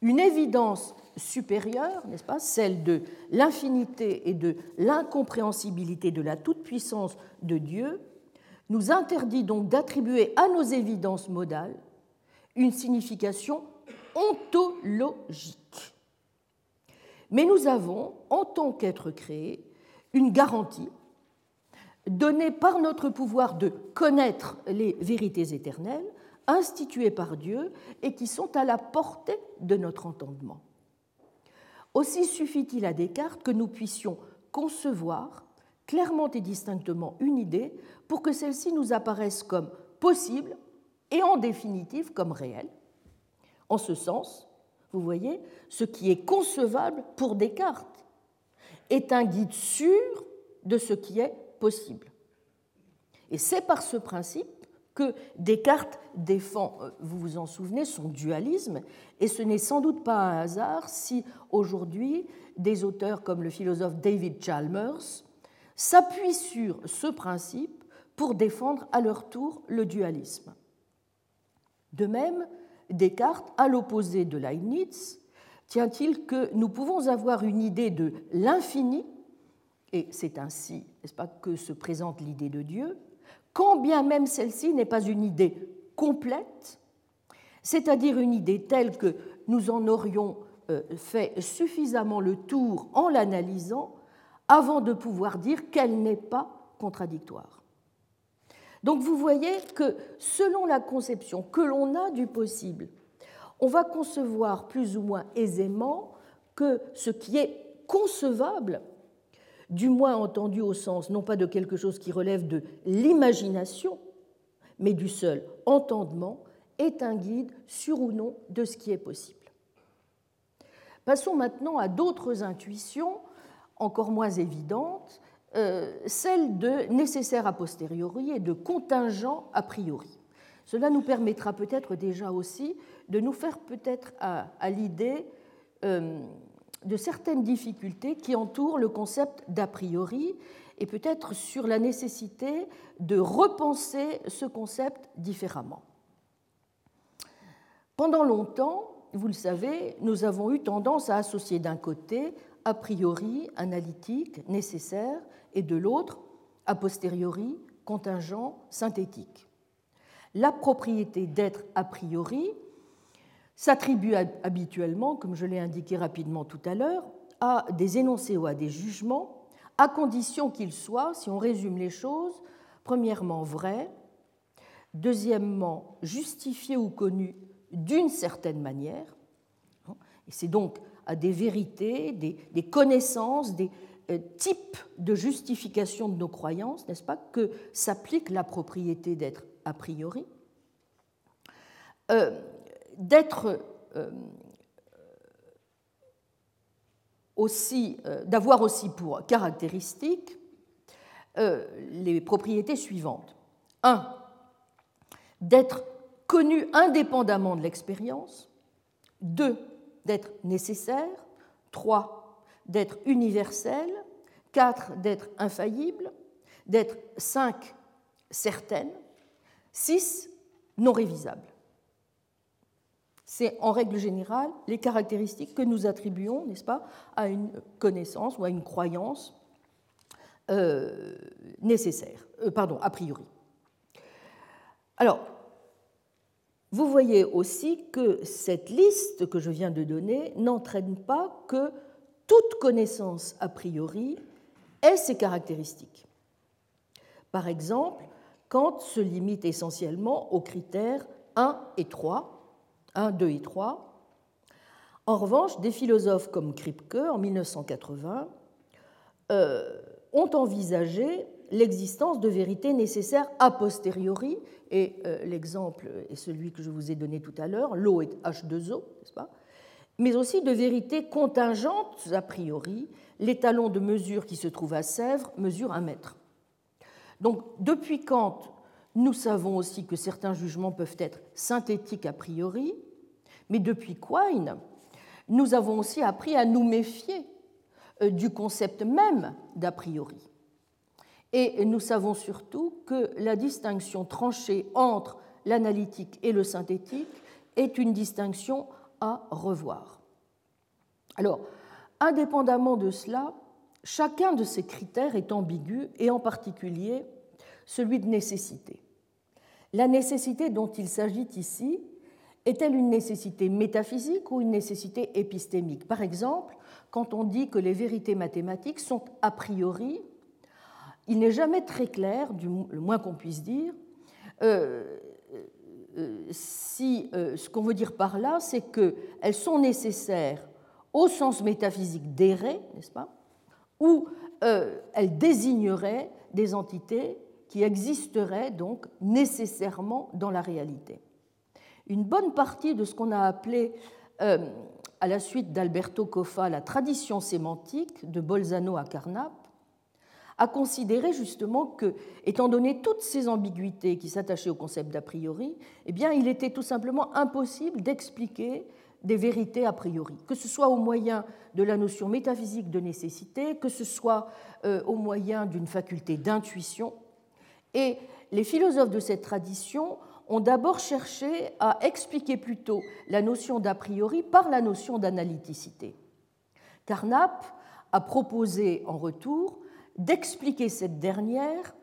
Une évidence supérieure, n'est-ce pas, celle de l'infinité et de l'incompréhensibilité de la toute-puissance de Dieu, nous interdit donc d'attribuer à nos évidences modales une signification ontologique. Mais nous avons, en tant qu'être créé, une garantie donnée par notre pouvoir de connaître les vérités éternelles, instituées par Dieu et qui sont à la portée de notre entendement. Aussi suffit-il à Descartes que nous puissions concevoir clairement et distinctement une idée pour que celle-ci nous apparaisse comme possible et en définitive comme réelle. En ce sens, vous voyez, ce qui est concevable pour Descartes est un guide sûr de ce qui est possible. Et c'est par ce principe que Descartes défend, euh, vous vous en souvenez, son dualisme, et ce n'est sans doute pas un hasard si aujourd'hui des auteurs comme le philosophe David Chalmers s'appuient sur ce principe pour défendre à leur tour le dualisme. De même, Descartes, à l'opposé de Leibniz, tient-il que nous pouvons avoir une idée de l'infini, et c'est ainsi, n'est-ce pas, que se présente l'idée de Dieu, quand bien même celle-ci n'est pas une idée complète, c'est-à-dire une idée telle que nous en aurions euh, fait suffisamment le tour en l'analysant avant de pouvoir dire qu'elle n'est pas contradictoire. Donc vous voyez que selon la conception que l'on a du possible, on va concevoir plus ou moins aisément que ce qui est concevable, du moins entendu au sens non pas de quelque chose qui relève de l'imagination, mais du seul entendement, est un guide sur ou non de ce qui est possible. Passons maintenant à d'autres intuitions encore moins évidentes, euh, celles de nécessaire a posteriori et de contingent a priori. Cela nous permettra peut-être déjà aussi de nous faire peut-être à, l'idée euh, de certaines difficultés qui entourent le concept d'a priori et peut-être sur la nécessité de repenser ce concept différemment. Pendant longtemps, vous le savez, nous avons eu tendance à associer d'un côté a priori analytique, nécessaire, et de l'autre a posteriori contingent, synthétique. La propriété d'être a priori s'attribue habituellement, comme je l'ai indiqué rapidement tout à l'heure, à des énoncés ou à des jugements, à condition qu'ils soient, si on résume les choses, premièrement vrais, deuxièmement justifiés ou connus d'une certaine manière, et c'est donc à des vérités, des, connaissances, des euh, types de justification de nos croyances, n'est-ce pas, que s'applique la propriété d'être a priori, euh, d'être euh, aussi, d'avoir aussi pour caractéristique les propriétés suivantes. Un, d'être connu indépendamment de l'expérience. Deux, d'être nécessaire. Trois, d'être universel. Quatre, d'être infaillible. D'être cinq, certaine. Six, non révisable. C'est en règle générale les caractéristiques que nous attribuons, n'est-ce pas, à une connaissance ou à une croyance euh, nécessaire, euh, pardon, a priori. Alors, vous voyez aussi que cette liste que je viens de donner n'entraîne pas que toute connaissance a priori ait ses caractéristiques. Par exemple, Kant se limite essentiellement aux critères 1 et 3, 1, 2 et 3. En revanche, des philosophes comme Kripke en 1980 euh, ont envisagé l'existence de vérités nécessaires a posteriori, et euh, l'exemple est celui que je vous ai donné tout à l'heure, l'eau est H2O, n'est-ce pas? Mais aussi de vérités contingentes a priori, l'étalon de mesure qui se trouve à Sèvres mesure un mètre. Donc depuis Kant, nous savons aussi que certains jugements peuvent être synthétiques a priori, mais depuis Quine, nous avons aussi appris à nous méfier euh, du concept même d'a priori. Et nous savons surtout que la distinction tranchée entre l'analytique et le synthétique est une distinction à revoir. Alors, indépendamment de cela, chacun de ces critères est ambigu, et en particulier celui de nécessité. La nécessité dont il s'agit ici est-elle une nécessité métaphysique ou une nécessité épistémique? Par exemple, quand on dit que les vérités mathématiques sont a priori il n'est jamais très clair, du moins qu'on puisse dire, euh, euh, si euh, ce qu'on veut dire par là, c'est qu'elles sont nécessaires au sens métaphysique d'errer, n'est-ce pas, ou elles désigneraient des entités qui existeraient donc nécessairement dans la réalité. Une bonne partie de ce qu'on a appelé à la suite d'Alberto Coffa la tradition sémantique de Bolzano à Carnap a considéré justement que, étant donné toutes ces ambiguïtés qui s'attachaient au concept d'a priori, eh bien, il était tout simplement impossible d'expliquer des vérités a priori, que ce soit au moyen de la notion métaphysique de nécessité, que ce soit euh, au moyen d'une faculté d'intuition. Et les philosophes de cette tradition ont d'abord cherché à expliquer plutôt la notion d'a priori par la notion d'analyticité. Carnap a proposé en retour d'expliquer cette dernière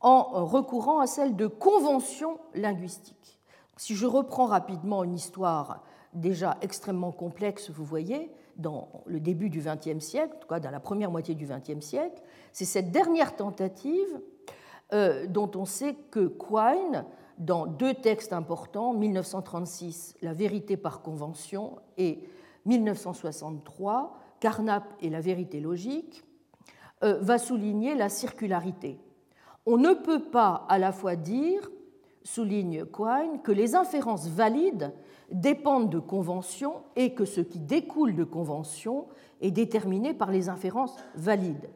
en recourant à celle de convention linguistique. Si je reprends rapidement une histoire déjà extrêmement complexe, vous voyez, dans le début du XXe siècle, en tout cas dans la première moitié du XXe siècle. C'est cette dernière tentative dont on sait que Quine, dans deux textes importants, 1936, La vérité par convention, et 1963, Carnap et la vérité logique, euh, va souligner la circularité. On ne peut pas à la fois dire, souligne Quine, que les inférences valides dépendent de conventions et que ce qui découle de conventions est déterminé par les inférences valides.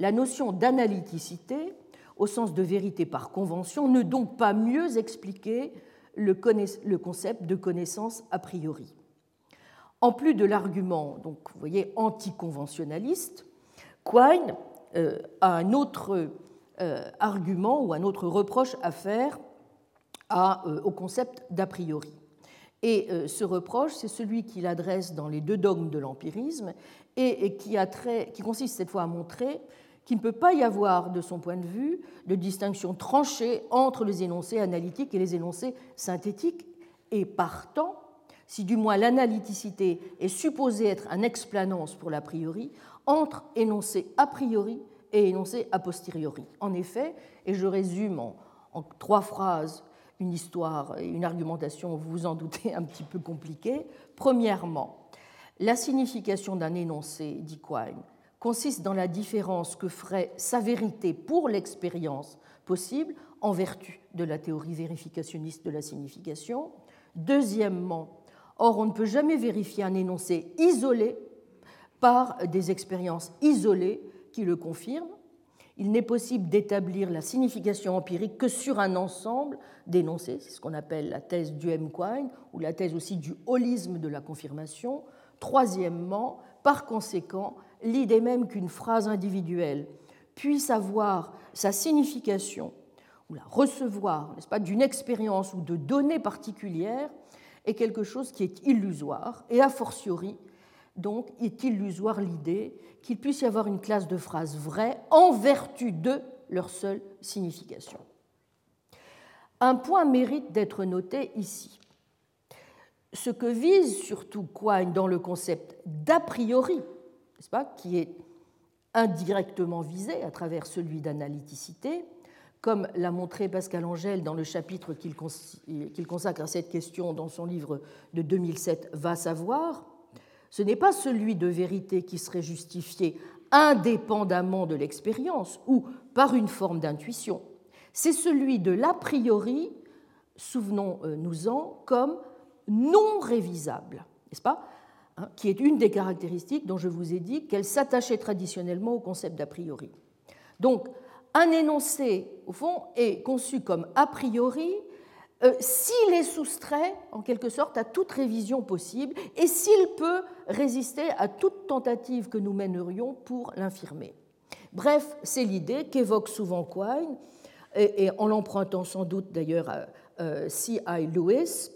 La notion d'analyticité, au sens de vérité par convention, ne donc pas mieux expliquer le, concept de connaissance a priori. En plus de l'argument, donc voyez, anticonventionnaliste, Quine euh, a un autre euh, argument ou un autre reproche à faire euh, au concept d'a priori. Et ce reproche, c'est celui qu'il adresse dans les deux dogmes de l'empirisme et, qui consiste cette fois à montrer qu'il ne peut pas y avoir, de son point de vue, de distinction tranchée entre les énoncés analytiques et les énoncés synthétiques. Et partant, si du moins l'analyticité est supposée être un explanance pour l'a priori, entre énoncés a priori et énoncés a posteriori. En effet, et je résume en trois phrases une histoire et une argumentation, vous vous en doutez, un petit peu compliquée. Premièrement, la signification d'un énoncé, dit Quine, consiste dans la différence que ferait sa vérité pour l'expérience possible en vertu de la théorie vérificationniste de la signification. Deuxièmement, or on ne peut jamais vérifier un énoncé isolé par des expériences isolées qui le confirment il n'est possible d'établir la signification empirique que sur un ensemble d'énoncés, c'est ce qu'on appelle la thèse du M-Quine ou la thèse aussi du holisme de la confirmation. Troisièmement, par conséquent, l'idée même qu'une phrase individuelle puisse avoir sa signification ou la recevoir, n'est-ce pas, d'une expérience ou de données particulières est quelque chose qui est illusoire et a fortiori donc est illusoire l'idée qu'il puisse y avoir une classe de phrases vraies en vertu de leur seule signification. Un point mérite d'être noté ici. Ce que vise surtout Quine dans le concept d'a priori, n'est-ce pas, qui est indirectement visé à travers celui d'analyticité, comme l'a montré Pascal Angèle dans le chapitre qu'il consacre à cette question dans son livre de 2007 Va savoir, ce n'est pas celui de vérité qui serait justifié indépendamment de l'expérience ou par une forme d'intuition. C'est celui de l'a priori, souvenons-nous-en, comme non révisable, n'est-ce pas? Hein, Qui est une des caractéristiques dont je vous ai dit qu'elle s'attachait traditionnellement au concept d'a priori. Donc, un énoncé, au fond, est conçu comme a priori euh, s'il est soustrait, en quelque sorte, à toute révision possible et s'il peut résister à toute tentative que nous mènerions pour l'infirmer. Bref, c'est l'idée qu'évoque souvent Quine, et, en l'empruntant sans doute d'ailleurs à euh, C.I. Lewis,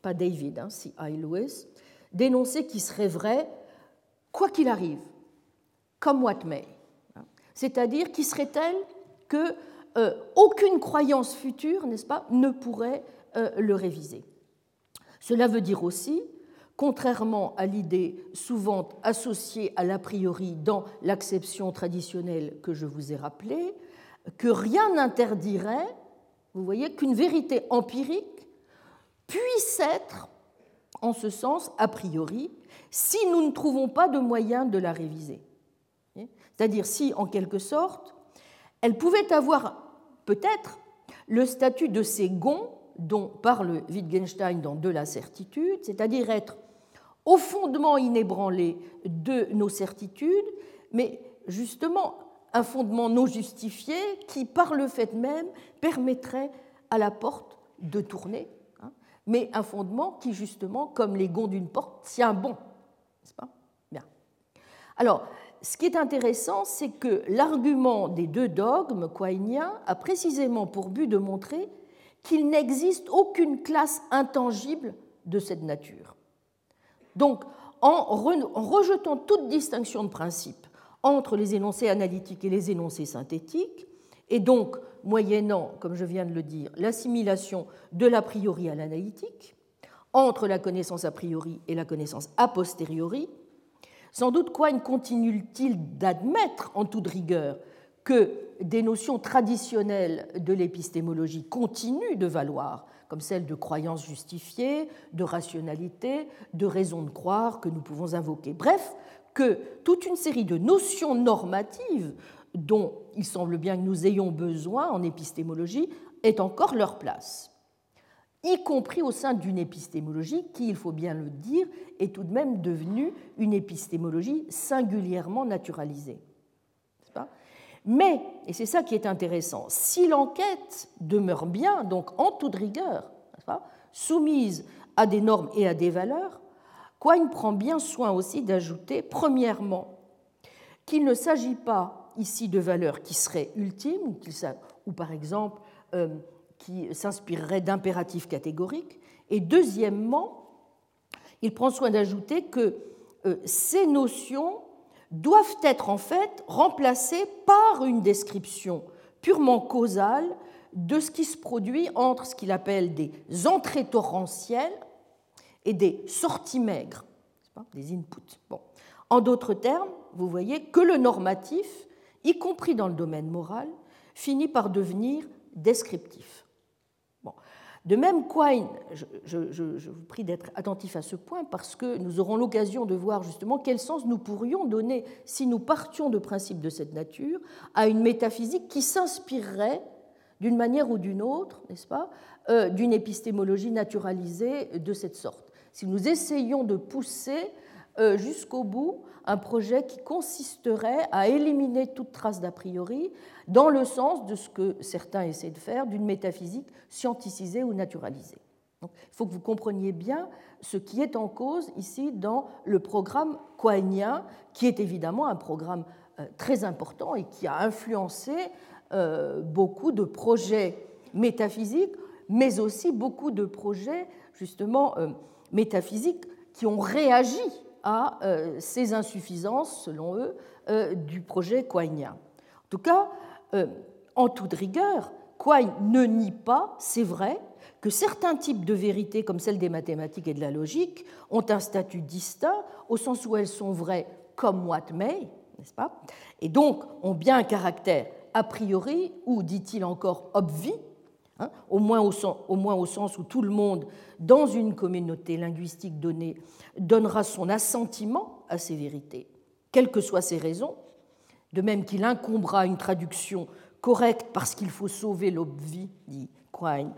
pas David, hein, C.I. Lewis, d'énoncer qui serait vrai quoi qu'il arrive, comme what may. C'est-à-dire qui serait tel que euh, aucune croyance future, n'est-ce pas, ne pourrait euh, le réviser. Cela veut dire aussi, contrairement à l'idée souvent associée à l'a priori dans l'acception traditionnelle que je vous ai rappelée, que rien n'interdirait, vous voyez, qu'une vérité empirique puisse être, en ce sens, a priori, si nous ne trouvons pas de moyen de la réviser. C'est-à-dire si, en quelque sorte, elle pouvait avoir peut-être le statut de ces gonds dont parle Wittgenstein dans De la certitude, c'est-à-dire être au fondement inébranlé de nos certitudes, mais justement un fondement non justifié qui, par le fait même, permettrait à la porte de tourner, mais un fondement qui, justement, comme les gonds d'une porte, tient bon. N'est-ce pas? Bien. Alors, ce qui est intéressant, c'est que l'argument des deux dogmes quainiens a précisément pour but de montrer qu'il n'existe aucune classe intangible de cette nature. Donc, en, rejetant toute distinction de principe entre les énoncés analytiques et les énoncés synthétiques, et donc moyennant, comme je viens de le dire, l'assimilation de l'a priori à l'analytique, entre la connaissance a priori et la connaissance a posteriori, sans doute Quine continue-t-il d'admettre en toute rigueur que des notions traditionnelles de l'épistémologie continuent de valoir, comme celles de croyance justifiée, de rationalité, de raison de croire que nous pouvons invoquer. Bref, que toute une série de notions normatives dont il semble bien que nous ayons besoin en épistémologie est encore leur place, y compris au sein d'une épistémologie qui, il faut bien le dire, est tout de même devenue une épistémologie singulièrement naturalisée. Mais, et c'est ça qui est intéressant, si l'enquête demeure bien, donc en toute rigueur, soumise à des normes et à des valeurs, Quine prend bien soin aussi d'ajouter, premièrement, qu'il ne s'agit pas ici de valeurs qui seraient ultimes, ou, par exemple euh, qui s'inspireraient d'impératifs catégoriques, et deuxièmement, il prend soin d'ajouter que euh, ces notions doivent être en fait remplacées par une description purement causale de ce qui se produit entre ce qu'il appelle des entrées torrentielles et des sorties maigres, des inputs. Bon. En d'autres termes, vous voyez que le normatif, y compris dans le domaine moral, finit par devenir descriptif. De même, Quine, je, vous prie d'être attentif à ce point parce que nous aurons l'occasion de voir justement quel sens nous pourrions donner si nous partions de principes de cette nature à une métaphysique qui s'inspirerait d'une manière ou d'une autre, n'est-ce pas, euh, d'une épistémologie naturalisée de cette sorte. Si nous essayons de pousser jusqu'au bout un projet qui consisterait à éliminer toute trace d'a priori dans le sens de ce que certains essaient de faire d'une métaphysique scienticisée ou naturalisée. il faut que vous compreniez bien ce qui est en cause ici dans le programme quainien, qui est évidemment un programme euh, très important et qui a influencé euh, beaucoup de projets métaphysiques, mais aussi beaucoup de projets justement euh, métaphysiques qui ont réagi à ces insuffisances, selon eux, du projet quainien. En tout cas, euh, en toute rigueur, Quine ne nie pas, c'est vrai, que certains types de vérités, comme celles des mathématiques et de la logique, ont un statut distinct, au sens où elles sont vraies comme what may, n'est-ce pas? Et donc ont bien un caractère a priori, ou, dit-il encore, obvi, hein, au, moins au, sens, au moins au sens où tout le monde, dans une communauté linguistique donnée, donnera son assentiment à ces vérités, quelles que soient ses raisons, de même qu'il incombera une traduction correcte parce qu'il faut sauver l'obvi, dit Quine,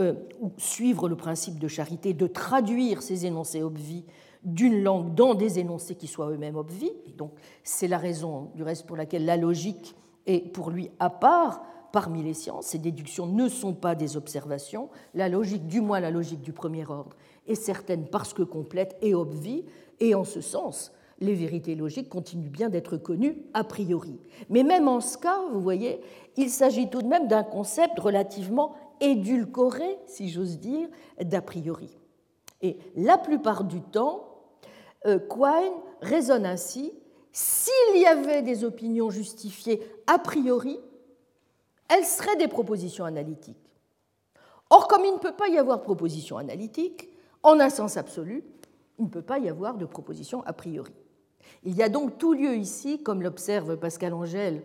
euh, ou suivre le principe de charité, de traduire ces énoncés obvi d'une langue dans des énoncés qui soient eux-mêmes obvi. Et donc, c'est la raison, du reste, pour laquelle la logique est pour lui à part parmi les sciences. Ces déductions ne sont pas des observations. La logique, du moins la logique du premier ordre, est certaine parce que complète et obvi. Et en ce sens, les vérités logiques continuent bien d'être connues a priori. Mais même en ce cas, vous voyez, il s'agit tout de même d'un concept relativement édulcoré, si j'ose dire, d'a priori. Et la plupart du temps, euh, Quine raisonne ainsi, s'il y avait des opinions justifiées a priori, elles seraient des propositions analytiques. Or, comme il ne peut pas y avoir de proposition analytique, en un sens absolu, il ne peut pas y avoir de proposition a priori. Il y a donc tout lieu ici, comme l'observe Pascal Angèle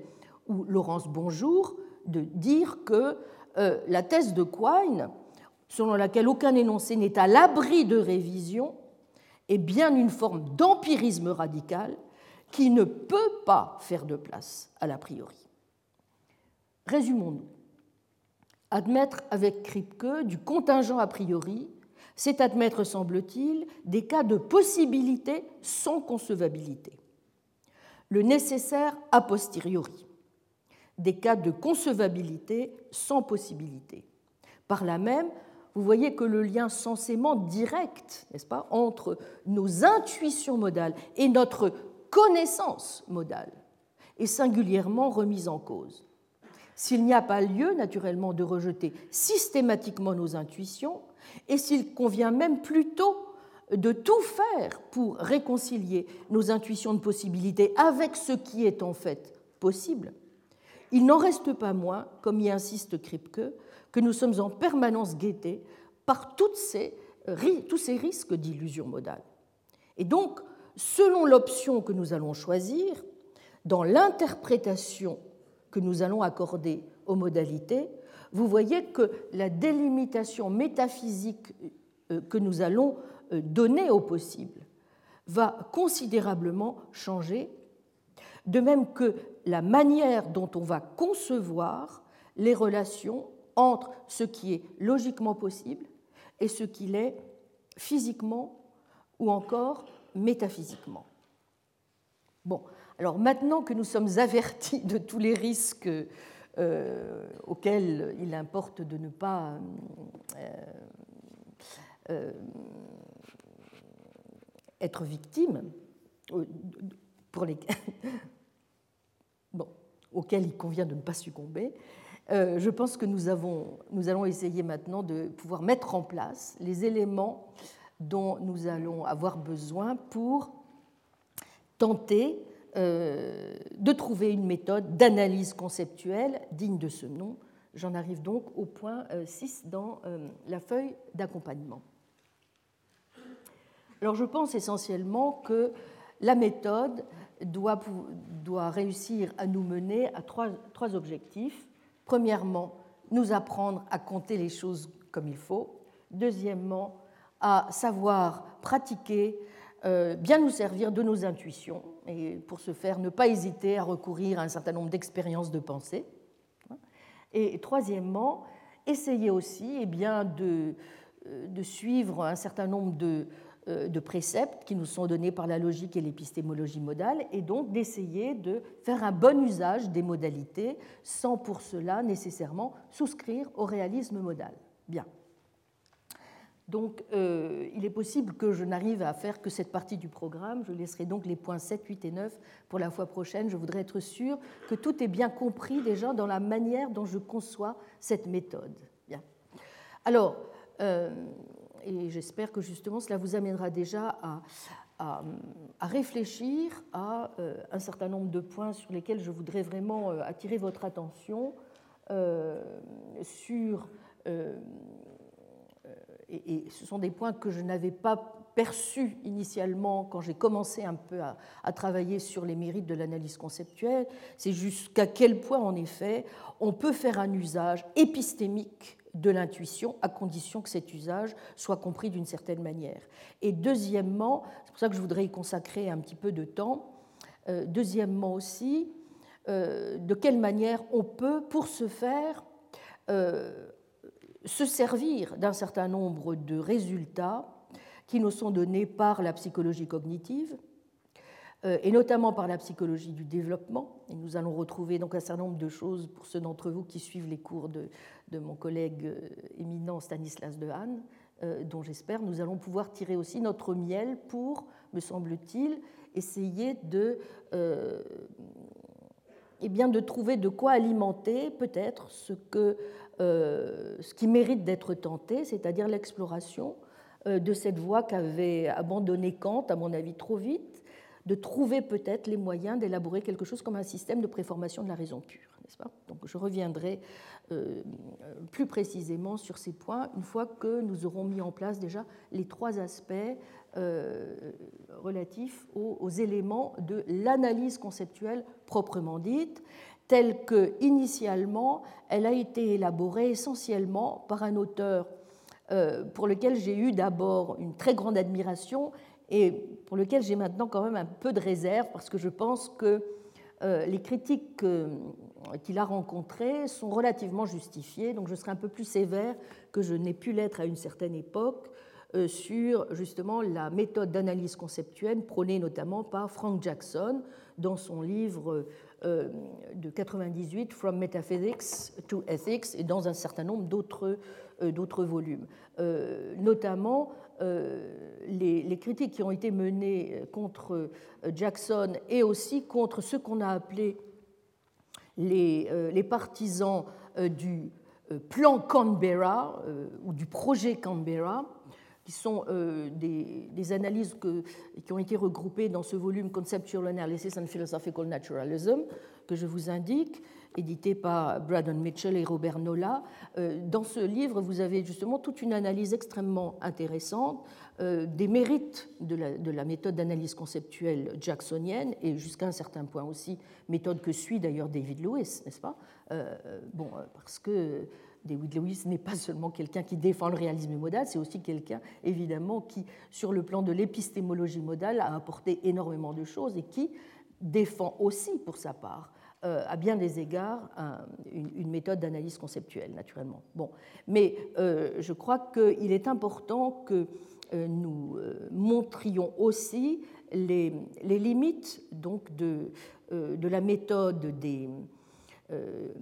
ou Laurence Bonjour, de dire que euh, la thèse de Quine, selon laquelle aucun énoncé n'est à l'abri de révision, est bien une forme d'empirisme radical qui ne peut pas faire de place à l'a priori. Résumons-nous. Admettre avec Kripke du contingent a priori c'est admettre, semble-t-il, des cas de possibilité sans concevabilité. Le nécessaire a posteriori, des cas de concevabilité sans possibilité. Par là même, vous voyez que le lien censément direct, n'est-ce pas, entre nos intuitions modales et notre connaissance modale est singulièrement remise en cause. S'il n'y a pas lieu, naturellement, de rejeter systématiquement nos intuitions, et s'il convient même plutôt de tout faire pour réconcilier nos intuitions de possibilité avec ce qui est en fait possible, il n'en reste pas moins, comme y insiste Kripke, que nous sommes en permanence guettés par toutes ces tous ces risques d'illusion modale. Et donc, selon l'option que nous allons choisir, dans l'interprétation que nous allons accorder aux modalités, vous voyez que la délimitation métaphysique euh, que nous allons euh, donner au possible va considérablement changer, de même que la manière dont on va concevoir les relations entre ce qui est logiquement possible et ce qu'il est physiquement ou encore métaphysiquement. Bon, alors maintenant que nous sommes avertis de tous les risques euh, auxquels il importe de ne pas euh, euh, être victime, pour auxquels il convient de ne pas succomber, je pense que nous, allons essayer maintenant de pouvoir mettre en place les éléments dont nous allons avoir besoin pour tenter de trouver une méthode d'analyse conceptuelle digne de ce nom. J'en arrive donc au point 6 euh, dans euh, la feuille d'accompagnement. Alors je pense essentiellement que la méthode doit, réussir à nous mener à trois, objectifs. Premièrement, nous apprendre à compter les choses comme il faut. Deuxièmement, à savoir pratiquer, euh, bien nous servir de nos intuitions, et pour ce faire, ne pas hésiter à recourir à un certain nombre d'expériences de pensée. Et troisièmement, essayer aussi eh bien, de, euh, suivre un certain nombre de, euh, de préceptes qui nous sont donnés par la logique et l'épistémologie modale, et donc d'essayer de faire un bon usage des modalités sans pour cela nécessairement souscrire au réalisme modal. Bien. Donc, euh, il est possible que je n'arrive à faire que cette partie du programme. Je laisserai donc les points 7, 8 et 9 pour la fois prochaine. Je voudrais être sûr que tout est bien compris déjà dans la manière dont je conçois cette méthode. Bien. Alors, euh, et j'espère que justement cela vous amènera déjà à, réfléchir à euh, un certain nombre de points sur lesquels je voudrais vraiment attirer votre attention sur et, ce sont des points que je n'avais pas perçus initialement quand j'ai commencé un peu à, travailler sur les mérites de l'analyse conceptuelle, c'est jusqu'à quel point, en effet, on peut faire un usage épistémique de l'intuition à condition que cet usage soit compris d'une certaine manière. Et deuxièmement, c'est pour ça que je voudrais y consacrer un petit peu de temps, euh, deuxièmement aussi, euh, de quelle manière on peut, pour ce faire, euh, se servir d'un certain nombre de résultats qui nous sont donnés par la psychologie cognitive, euh, et notamment par la psychologie du développement. Et nous allons retrouver donc un certain nombre de choses pour ceux d'entre vous qui suivent les cours de, mon collègue euh, éminent Stanislas Dehaene, euh, dont j'espère nous allons pouvoir tirer aussi notre miel pour, me semble-t-il, essayer de, eh bien, de trouver de quoi alimenter peut-être ce que ce qui mérite d'être tenté, c'est-à-dire l'exploration euh, de cette voie qu'avait abandonnée Kant, à mon avis trop vite, de trouver peut-être les moyens d'élaborer quelque chose comme un système de préformation de la raison pure, n'est-ce pas? Donc je reviendrai euh, plus précisément sur ces points une fois que nous aurons mis en place déjà les trois aspects relatifs aux, éléments de l'analyse conceptuelle proprement dite telle que initialement elle a été élaborée essentiellement par un auteur euh, pour lequel j'ai eu d'abord une très grande admiration et pour lequel j'ai maintenant quand même un peu de réserve parce que je pense que euh, les critiques qu'il a rencontrées sont relativement justifiées, donc je serai un peu plus sévère que je n'ai pu l'être à une certaine époque euh, sur justement la méthode d'analyse conceptuelle prônée notamment par Frank Jackson dans son livre de 98, From Metaphysics to Ethics, et dans un certain nombre d'autres euh, volumes. Euh, notamment, les, critiques qui ont été menées contre Jackson et aussi contre ce qu'on a appelé les, les partisans du plan Canberra ou du projet Canberra, qui sont euh, des, analyses qui ont été regroupées dans ce volume Conceptual Analysis and Philosophical Naturalism, que je vous indique, édité par Braddon Mitchell et Robert Nolla. Euh, dans ce livre, vous avez justement toute une analyse extrêmement intéressante euh, des mérites de la, méthode d'analyse conceptuelle jacksonienne et jusqu'à un certain point aussi, méthode que suit d'ailleurs David Lewis, n'est-ce pas? Bon, parce que David Lewis n'est pas seulement quelqu'un qui défend le réalisme modal, c'est aussi quelqu'un, évidemment, qui, sur le plan de l'épistémologie modale, a apporté énormément de choses et qui défend aussi, pour sa part, euh, à bien des égards, une, méthode d'analyse conceptuelle, naturellement. Bon. Mais euh, je crois qu'il est important que euh, nous montrions aussi les, limites donc, de la méthode des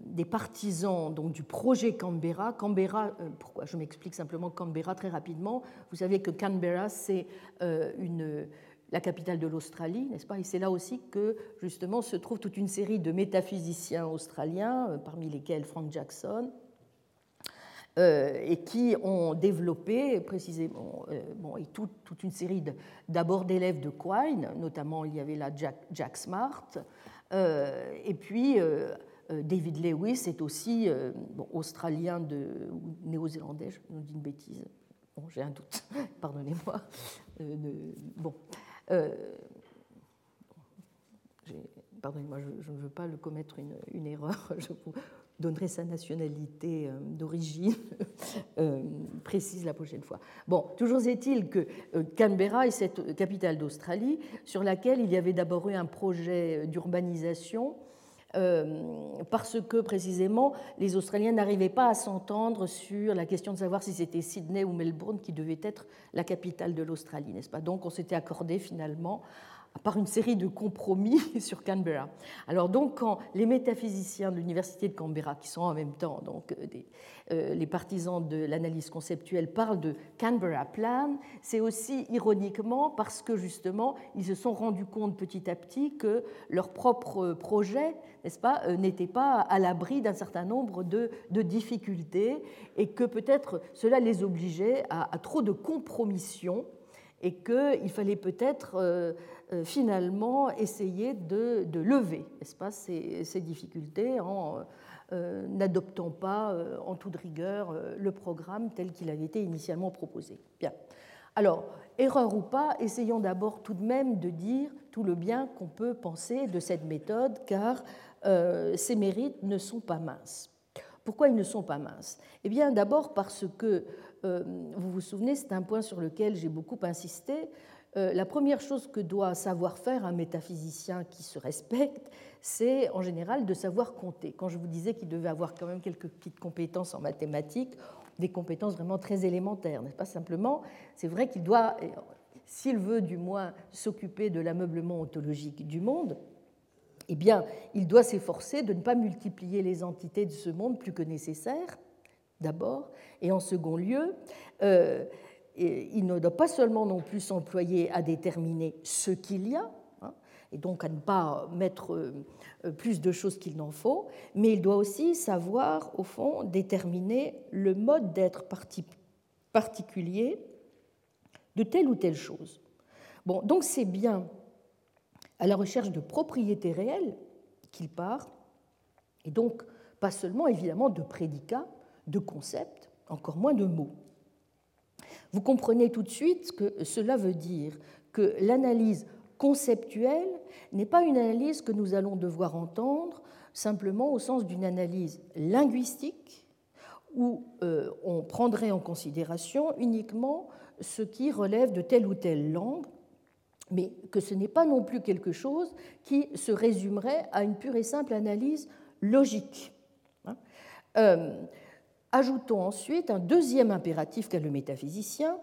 des partisans donc, du projet Canberra. Canberra, pourquoi je m'explique simplement Canberra très rapidement. Vous savez que Canberra, c'est une, la capitale de l'Australie, n'est-ce pas? Et c'est là aussi que justement se trouve toute une série de métaphysiciens australiens, euh, parmi lesquels Frank Jackson, euh, et qui ont développé précisément euh, toute une série d'abord d'élèves de Quine, notamment il y avait là Jack, Smart, et puis David Lewis est aussi australien de, ou néo-zélandais, je vous dis une bêtise, bon, j'ai un doute, pardonnez-moi. bon. Euh, pardonnez-moi, je, ne veux pas le commettre une, erreur, je vous donnerai sa nationalité euh, d'origine euh, précise la prochaine fois. Bon, toujours est-il que Canberra est cette capitale d'Australie sur laquelle il y avait d'abord eu un projet d'urbanisation parce que précisément les Australiens n'arrivaient pas à s'entendre sur la question de savoir si c'était Sydney ou Melbourne qui devait être la capitale de l'Australie, n'est-ce pas? Donc on s'était accordé finalement par une série de compromis sur Canberra. Alors donc, quand les métaphysiciens de l'université de Canberra, qui sont en même temps donc euh, euh, les partisans de l'analyse conceptuelle, parlent de Canberra Plan, c'est aussi ironiquement parce que justement ils se sont rendus compte petit à petit que leur propre projet, n'est-ce pas, euh, n'était pas à l'abri d'un certain nombre de, difficultés et que peut-être cela les obligeait à, trop de compromissions et qu'il fallait peut-être euh, finalement essayer de, lever ces, difficultés en euh, n'adoptant pas euh, en toute rigueur le programme tel qu'il avait été initialement proposé. Bien. Alors, erreur ou pas, essayons d'abord tout de même de dire tout le bien qu'on peut penser de cette méthode, car ses mérites ne sont pas minces. Pourquoi ils ne sont pas minces? Eh bien, d'abord parce que, vous vous souvenez, c'est un point sur lequel j'ai beaucoup insisté, euh, la première chose que doit savoir faire un métaphysicien qui se respecte, c'est en général de savoir compter. Quand je vous disais qu'il devait avoir quand même quelques petites compétences en mathématiques, des compétences vraiment très élémentaires, n'est-ce pas simplement C'est vrai qu'il doit, s'il veut du moins s'occuper de l'ameublement ontologique du monde, eh bien, il doit s'efforcer de ne pas multiplier les entités de ce monde plus que nécessaire, d'abord, et en second lieu, euh, il ne doit pas seulement non plus s'employer à déterminer ce qu'il y a, hein, et donc à ne pas mettre euh, plus de choses qu'il n'en faut, mais il doit aussi savoir, au fond, déterminer le mode d'être particulier de telle ou telle chose. Bon, donc c'est bien à la recherche de propriétés réelles qu'il part, et donc pas seulement évidemment de prédicats, de concepts, encore moins de mots. Vous comprenez tout de suite que cela veut dire que l'analyse conceptuelle n'est pas une analyse que nous allons devoir entendre simplement au sens d'une analyse linguistique où euh, on prendrait en considération uniquement ce qui relève de telle ou telle langue, mais que ce n'est pas non plus quelque chose qui se résumerait à une pure et simple analyse logique. Hein. Euh, Ajoutons ensuite un deuxième impératif qu'a le métaphysicien.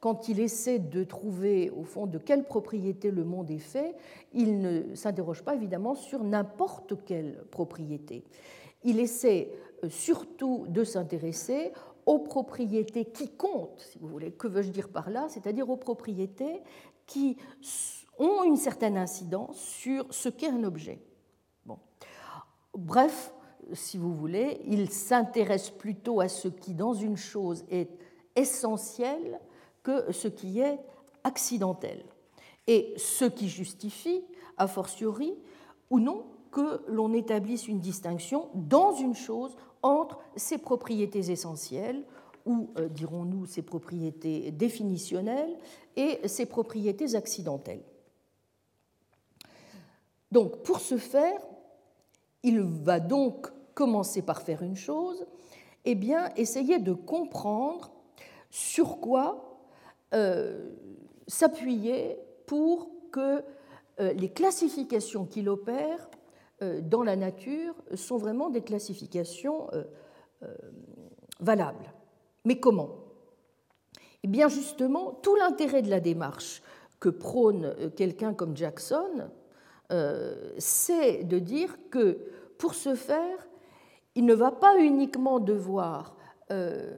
Quand il essaie de trouver au fond de quelle propriété le monde est fait, il ne s'interroge pas évidemment sur n'importe quelle propriété. Il essaie euh, surtout de s'intéresser aux propriétés qui comptent, si vous voulez. Que veux-je dire par là C'est-à-dire aux propriétés qui ont une certaine incidence sur ce qu'est un objet. Bon. Bref, si vous voulez, il s'intéresse plutôt à ce qui, dans une chose, est essentiel que ce qui est accidentel. Et ce qui justifie, a fortiori, ou non, que l'on établisse une distinction dans une chose entre ses propriétés essentielles, ou euh, dirons-nous ses propriétés définitionnelles, et ses propriétés accidentelles. Donc, pour ce faire, il va donc commencer par faire une chose, eh bien, essayer de comprendre sur quoi euh, s'appuyer pour que euh, les classifications qu'il opère euh, dans la nature sont vraiment des classifications valables. Mais comment? Eh bien justement, tout l'intérêt de la démarche que prône quelqu'un comme Jackson, c'est de dire que pour ce faire, il ne va pas uniquement devoir, euh,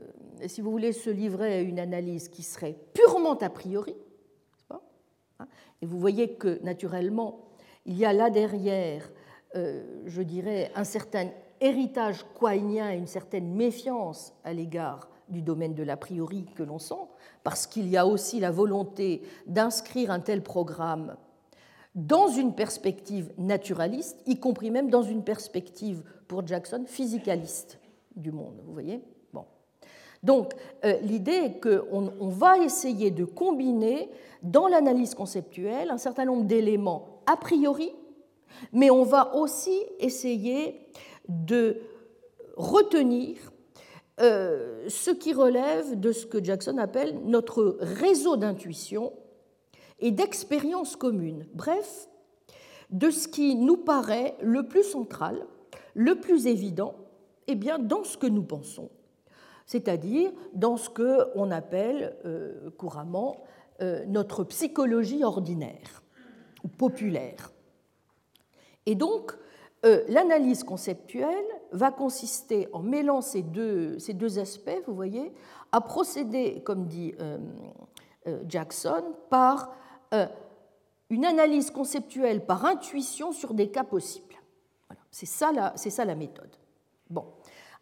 si vous voulez, se livrer à une analyse qui serait purement a priori. Hein, et vous voyez que, naturellement, il y a là derrière, euh, je dirais, un certain héritage quainien et une certaine méfiance à l'égard du domaine de l'a priori que l'on sent, parce qu'il y a aussi la volonté d'inscrire un tel programme dans une perspective naturaliste, y compris même dans une perspective, pour Jackson, physicaliste du monde. Vous voyez? Bon. Donc, euh, l'idée est qu'on on va essayer de combiner dans l'analyse conceptuelle un certain nombre d'éléments a priori, mais on va aussi essayer de retenir euh, ce qui relève de ce que Jackson appelle notre réseau d'intuition et d'expériences communes, bref, de ce qui nous paraît le plus central, le plus évident, eh bien, dans ce que nous pensons, c'est-à-dire dans ce qu'on appelle euh, couramment euh, notre psychologie ordinaire ou populaire. Et donc, euh, l'analyse conceptuelle va consister, en mêlant ces deux, ces deux aspects, vous voyez, à procéder, comme dit Jackson, par une analyse conceptuelle par intuition sur des cas possibles. C'est ça, la, la méthode. Bon.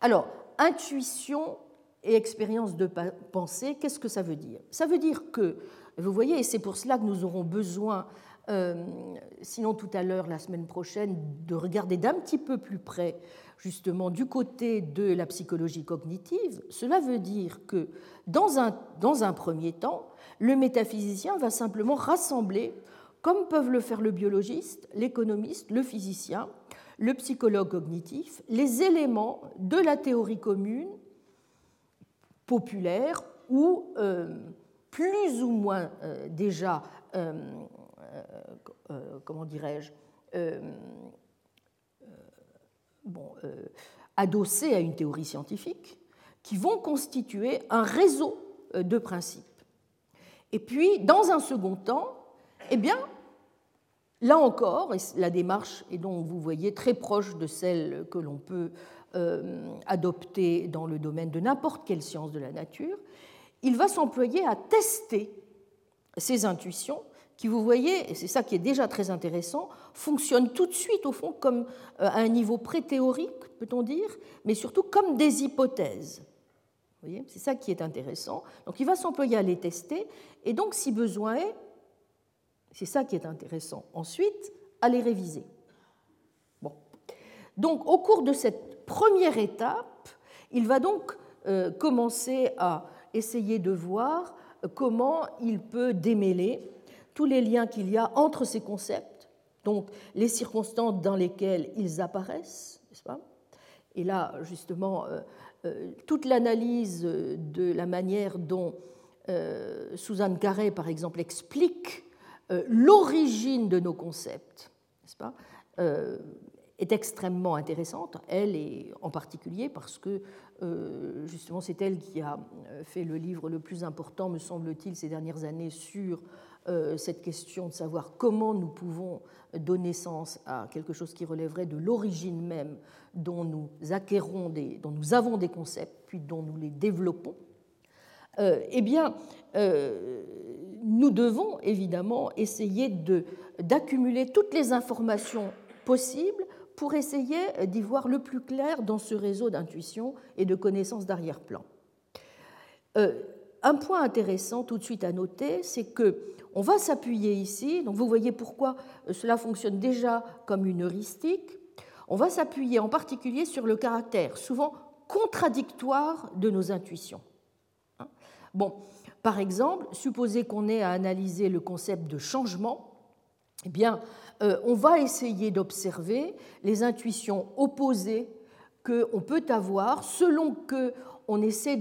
Alors, intuition et expérience de pensée, qu'est-ce que ça veut dire? Ça veut dire que, vous voyez, et c'est pour cela que nous aurons besoin, euh, sinon tout à l'heure, la semaine prochaine, de regarder d'un petit peu plus près, justement, du côté de la psychologie cognitive. Cela veut dire que, dans un, dans un premier temps, le métaphysicien va simplement rassembler, comme peuvent le faire le biologiste, l'économiste, le physicien, le psychologue cognitif, les éléments de la théorie commune populaire ou euh, plus ou moins euh, déjà, euh, comment dirais-je, bon, adossés à une théorie scientifique, qui vont constituer un réseau de principes. Et puis, dans un second temps, eh bien, là encore, la démarche est donc, vous voyez, très proche de celle que l'on peut euh, adopter dans le domaine de n'importe quelle science de la nature, il va s'employer à tester ces intuitions qui, vous voyez, et c'est ça qui est déjà très intéressant, fonctionnent tout de suite, au fond, comme euh, à un niveau pré-théorique, peut-on dire, mais surtout comme des hypothèses. C'est ça qui est intéressant. Donc il va s'employer à les tester, et donc si besoin est, c'est ça qui est intéressant, ensuite à les réviser. Bon. Donc au cours de cette première étape, il va donc euh, commencer à essayer de voir comment il peut démêler tous les liens qu'il y a entre ces concepts, donc les circonstances dans lesquelles ils apparaissent, n'est-ce pas? Et là, justement, euh, euh, toute l'analyse de la manière dont Suzanne Carré, par exemple, explique l'origine de nos concepts, n'est-ce pas est extrêmement intéressante, elle et en particulier parce que justement c'est elle qui a fait le livre le plus important, me semble-t-il, ces dernières années sur cette question de savoir comment nous pouvons donner sens à quelque chose qui relèverait de l'origine même dont nous acquérons des, dont nous avons des concepts, puis dont nous les développons, euh, eh bien, euh, nous devons évidemment essayer d'accumuler toutes les informations possibles pour essayer d'y voir le plus clair dans ce réseau d'intuition et de connaissances d'arrière-plan. Euh, un point intéressant tout de suite à noter, c'est que on va s'appuyer ici. Donc vous voyez pourquoi cela fonctionne déjà comme une heuristique on va s'appuyer en particulier sur le caractère souvent contradictoire de nos intuitions. Bon, par exemple, supposez qu'on ait à analyser le concept de changement, eh bien, euh, on va essayer d'observer les intuitions opposées qu'on peut avoir selon que on essaie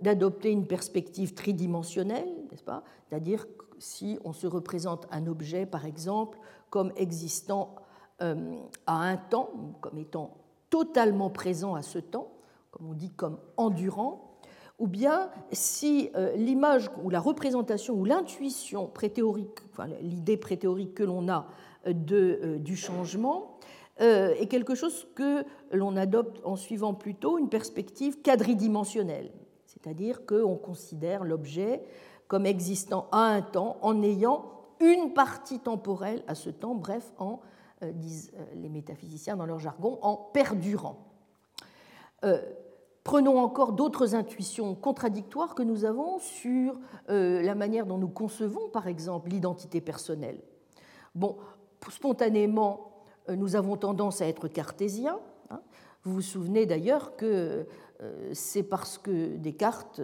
d'adopter une perspective tridimensionnelle, n'est-ce pas? C'est-à-dire si on se représente un objet, par exemple, comme existant euh, à un temps, comme étant totalement présent à ce temps, comme on dit comme endurant, ou bien si euh, l'image ou la représentation ou l'intuition préthéorique, l'idée préthéorique que l'on a de, euh, du changement, est quelque chose que l'on adopte en suivant plutôt une perspective quadridimensionnelle, c'est-à-dire qu'on considère l'objet comme existant à un temps en ayant une partie temporelle à ce temps, bref, en, euh, disent euh, les métaphysiciens dans leur jargon, en perdurant. Euh, prenons encore d'autres intuitions contradictoires que nous avons sur la manière dont nous concevons, par exemple, l'identité personnelle. Bon, spontanément, nous avons tendance à être cartésiens. Hein. Vous vous souvenez d'ailleurs que c'est parce que Descartes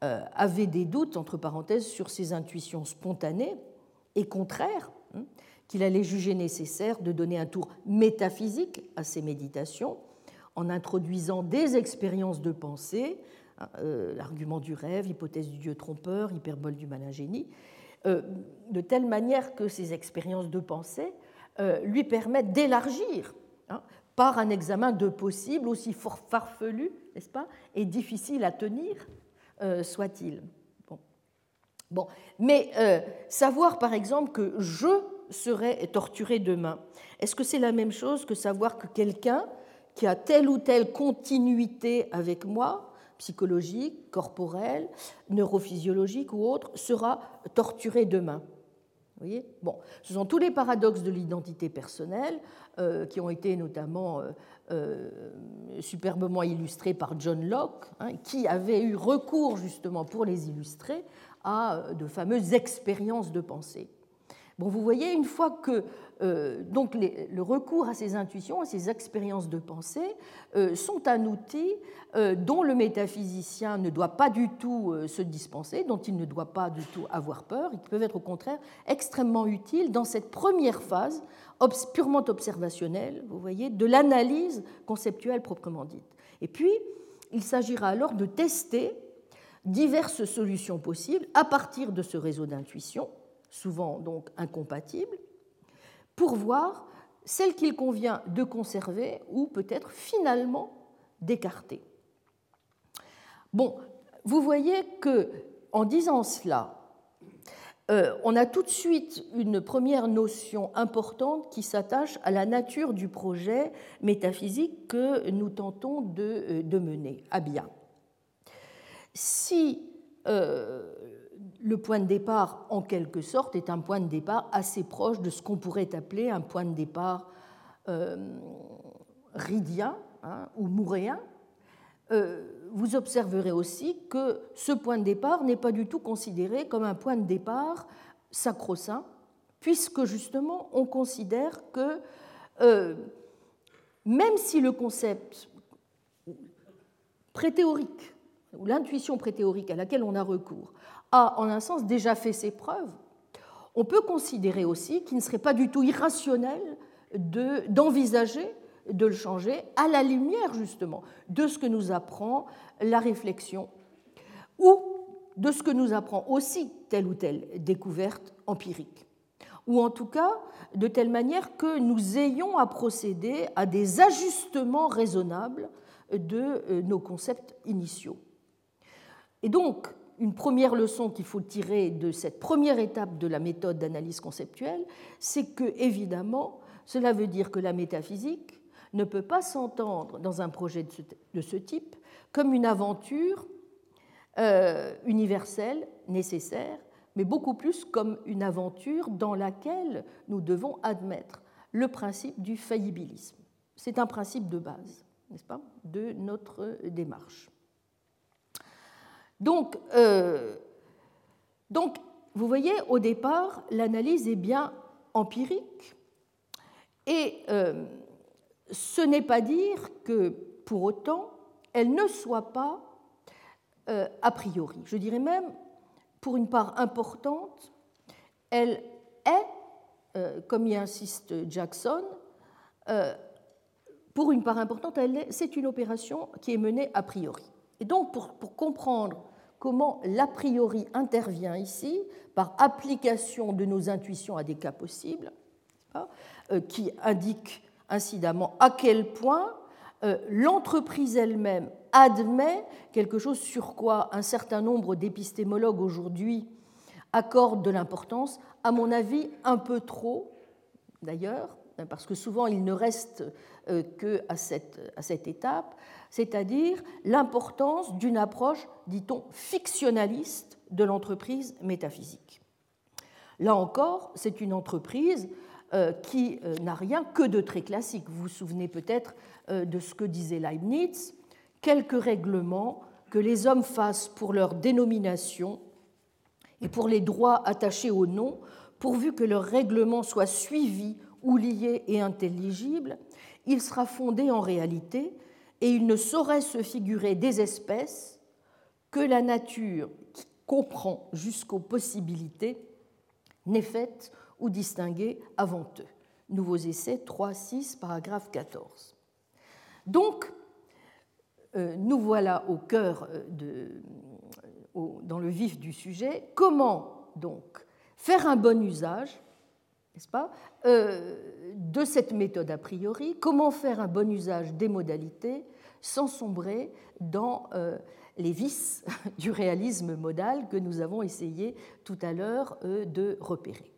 avait des doutes, entre parenthèses, sur ses intuitions spontanées et contraires hein, qu'il allait juger nécessaire de donner un tour métaphysique à ces méditations en introduisant des expériences de pensée, hein, euh, l'argument du rêve, hypothèse du dieu trompeur, hyperbole du malingénie, euh, de telle manière que ces expériences de pensée euh, lui permettent d'élargir, hein, par un examen de possible, aussi farfelu, n'est-ce pas, et difficile à tenir soit-il. Bon. bon. Mais savoir, par exemple, que je serait torturé demain. Est-ce que c'est la même chose que savoir que quelqu'un qui a telle ou telle continuité avec moi, psychologique, corporelle, neurophysiologique ou autre, sera torturé demain. Vous voyez? Bon, ce sont tous les paradoxes de l'identité personnelle euh, qui ont été notamment euh, euh, superbement illustrés par John Locke, hein, qui avait eu recours justement pour les illustrer à de fameuses expériences de pensée vous voyez, une fois que euh, donc le recours à ces intuitions, à ces expériences de pensée, euh, sont un outil euh, dont le métaphysicien ne doit pas du tout se dispenser, dont il ne doit pas du tout avoir peur, et qui peuvent être au contraire extrêmement utiles dans cette première phase purement observationnelle, vous voyez, de l'analyse conceptuelle proprement dite. Et puis, il s'agira alors de tester diverses solutions possibles à partir de ce réseau d'intuition souvent donc incompatibles, pour voir celle qu'il convient de conserver ou peut-être finalement d'écarter. Bon, vous voyez que en disant cela, euh, on a tout de suite une première notion importante qui s'attache à la nature du projet métaphysique que nous tentons de, euh, mener à bien. Si euh, le point de départ, en quelque sorte, est un point de départ assez proche de ce qu'on pourrait appeler un point de départ euh, ridien hein, ou mouréen. Euh, vous observerez aussi que ce point de départ n'est pas du tout considéré comme un point de départ sacro-saint, puisque justement on considère que euh, même si le concept préthéorique ou l'intuition préthéorique à laquelle on a recours a en un sens déjà fait ses preuves, on peut considérer aussi qu'il ne serait pas du tout irrationnel d'envisager de, le changer à la lumière justement de ce que nous apprend la réflexion ou de ce que nous apprend aussi telle ou telle découverte empirique ou en tout cas de telle manière que nous ayons à procéder à des ajustements raisonnables de euh, nos concepts initiaux. Et donc, une première leçon qu'il faut tirer de cette première étape de la méthode d'analyse conceptuelle, c'est que, évidemment, cela veut dire que la métaphysique ne peut pas s'entendre dans un projet de ce type comme une aventure euh, universelle, nécessaire, mais beaucoup plus comme une aventure dans laquelle nous devons admettre le principe du faillibilisme. C'est un principe de base, n'est-ce pas, de notre démarche. Donc, euh, donc, vous voyez, au départ, l'analyse est bien empirique et euh, ce n'est pas dire que, pour autant, elle ne soit pas euh, a priori. Je dirais même, pour une part importante, elle est, comme y insiste Jackson, pour une part importante, c'est une opération qui est menée a priori. Et donc, pour comprendre comment l'a priori intervient ici, par application de nos intuitions à des cas possibles, qui indique incidemment à quel point l'entreprise elle-même admet quelque chose sur quoi un certain nombre d'épistémologues aujourd'hui accordent de l'importance, à mon avis un peu trop d'ailleurs, parce que souvent il ne reste euh, qu'à cette étape, c'est-à-dire l'importance d'une approche, dit-on, fictionnaliste de l'entreprise métaphysique. Là encore, c'est une entreprise euh, qui euh, n'a rien que de très classique. Vous vous souvenez peut-être de ce que disait Leibniz, quelques règlements que les hommes fassent pour leur dénomination et pour les droits attachés au nom, pourvu que leur règlement soit suivi ou lié et intelligible, il sera fondé en réalité et il ne saurait se figurer des espèces que la nature qui comprend jusqu'aux possibilités n'est faite ou distinguée avant eux. Nouveaux essais 3, 6, paragraphe 14. Donc, euh, nous voilà au cœur euh, de, dans le vif du sujet. Comment donc faire un bon usage, n'est-ce pas, euh, de cette méthode a priori Comment faire un bon usage des modalités sans sombrer dans les vices du réalisme modal que nous avons essayé tout à l'heure de repérer.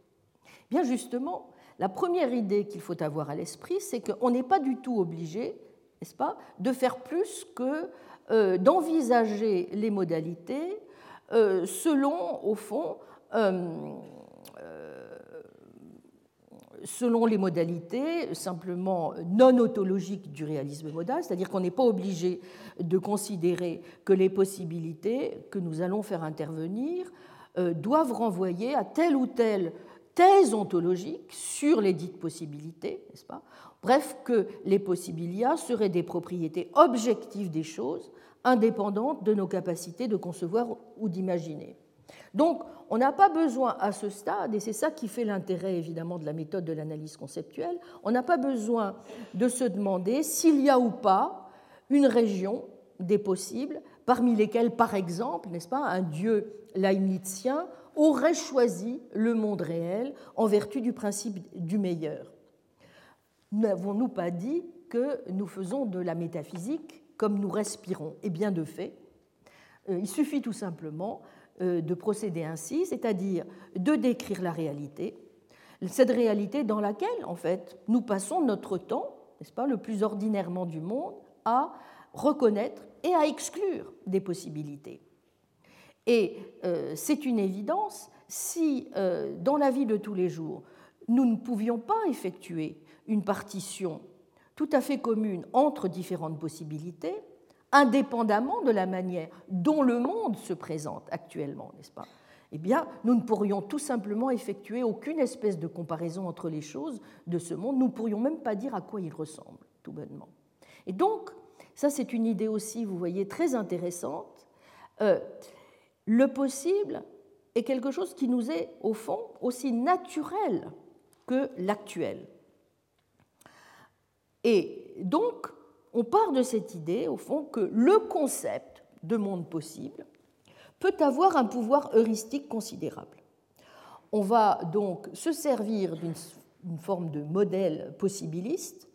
Bien justement, la première idée qu'il faut avoir à l'esprit, c'est qu'on n'est pas du tout obligé n'est-ce pas, de faire plus que euh, d'envisager les modalités euh, selon, au fond, euh, selon les modalités simplement non autologiques du réalisme modal, c'est-à-dire qu'on n'est pas obligé de considérer que les possibilités que nous allons faire intervenir doivent renvoyer à telle ou telle thèse ontologique sur les dites possibilités, n'est-ce pas? Bref, que les possibilia seraient des propriétés objectives des choses, indépendantes de nos capacités de concevoir ou d'imaginer. Donc, on n'a pas besoin à ce stade, et c'est ça qui fait l'intérêt évidemment de la méthode de l'analyse conceptuelle, on n'a pas besoin de se demander s'il y a ou pas une région des possibles, parmi lesquelles, par exemple, n'est-ce pas, un dieu leibnizien aurait choisi le monde réel en vertu du principe du meilleur. N'avons-nous pas dit que nous faisons de la métaphysique comme nous respirons? Et bien de fait, euh, il suffit tout simplement de procéder ainsi, c'est-à-dire de décrire la réalité, cette réalité dans laquelle, en fait, nous passons notre temps, n'est-ce pas, le plus ordinairement du monde, à reconnaître et à exclure des possibilités. Et euh, c'est une évidence, si dans la vie de tous les jours, nous ne pouvions pas effectuer une partition tout à fait commune entre différentes possibilités, indépendamment de la manière dont le monde se présente actuellement, n'est-ce pas? Eh bien, nous ne pourrions tout simplement effectuer aucune espèce de comparaison entre les choses de ce monde. Nous ne pourrions même pas dire à quoi il ressemble, tout bonnement. Et donc, ça c'est une idée aussi, vous voyez, très intéressante. Euh, le possible est quelque chose qui nous est, au fond, aussi naturel que l'actuel. Et donc, on part de cette idée, au fond, que le concept de monde possible peut avoir un pouvoir heuristique considérable. On va donc se servir d'une forme de modèle possibiliste,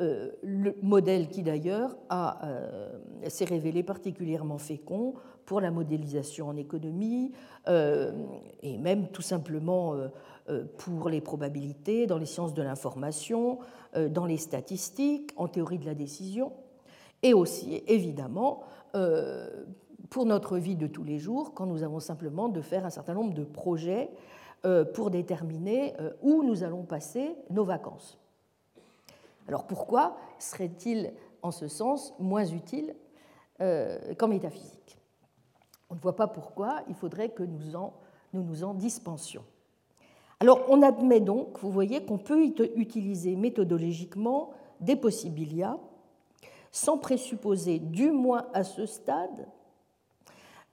le modèle qui d'ailleurs euh, s'est révélé particulièrement fécond pour la modélisation en économie euh, et même tout simplement pour les probabilités dans les sciences de l'information, euh, dans les statistiques, en théorie de la décision, et aussi, évidemment, euh, pour notre vie de tous les jours, quand nous avons simplement de faire un certain nombre de projets euh, pour déterminer où nous allons passer nos vacances. Alors pourquoi serait-il en ce sens moins utile qu'en métaphysique? On ne voit pas pourquoi il faudrait que nous nous en dispensions. Alors on admet donc, vous voyez, qu'on peut utiliser méthodologiquement des possibilia, sans présupposer, du moins à ce stade,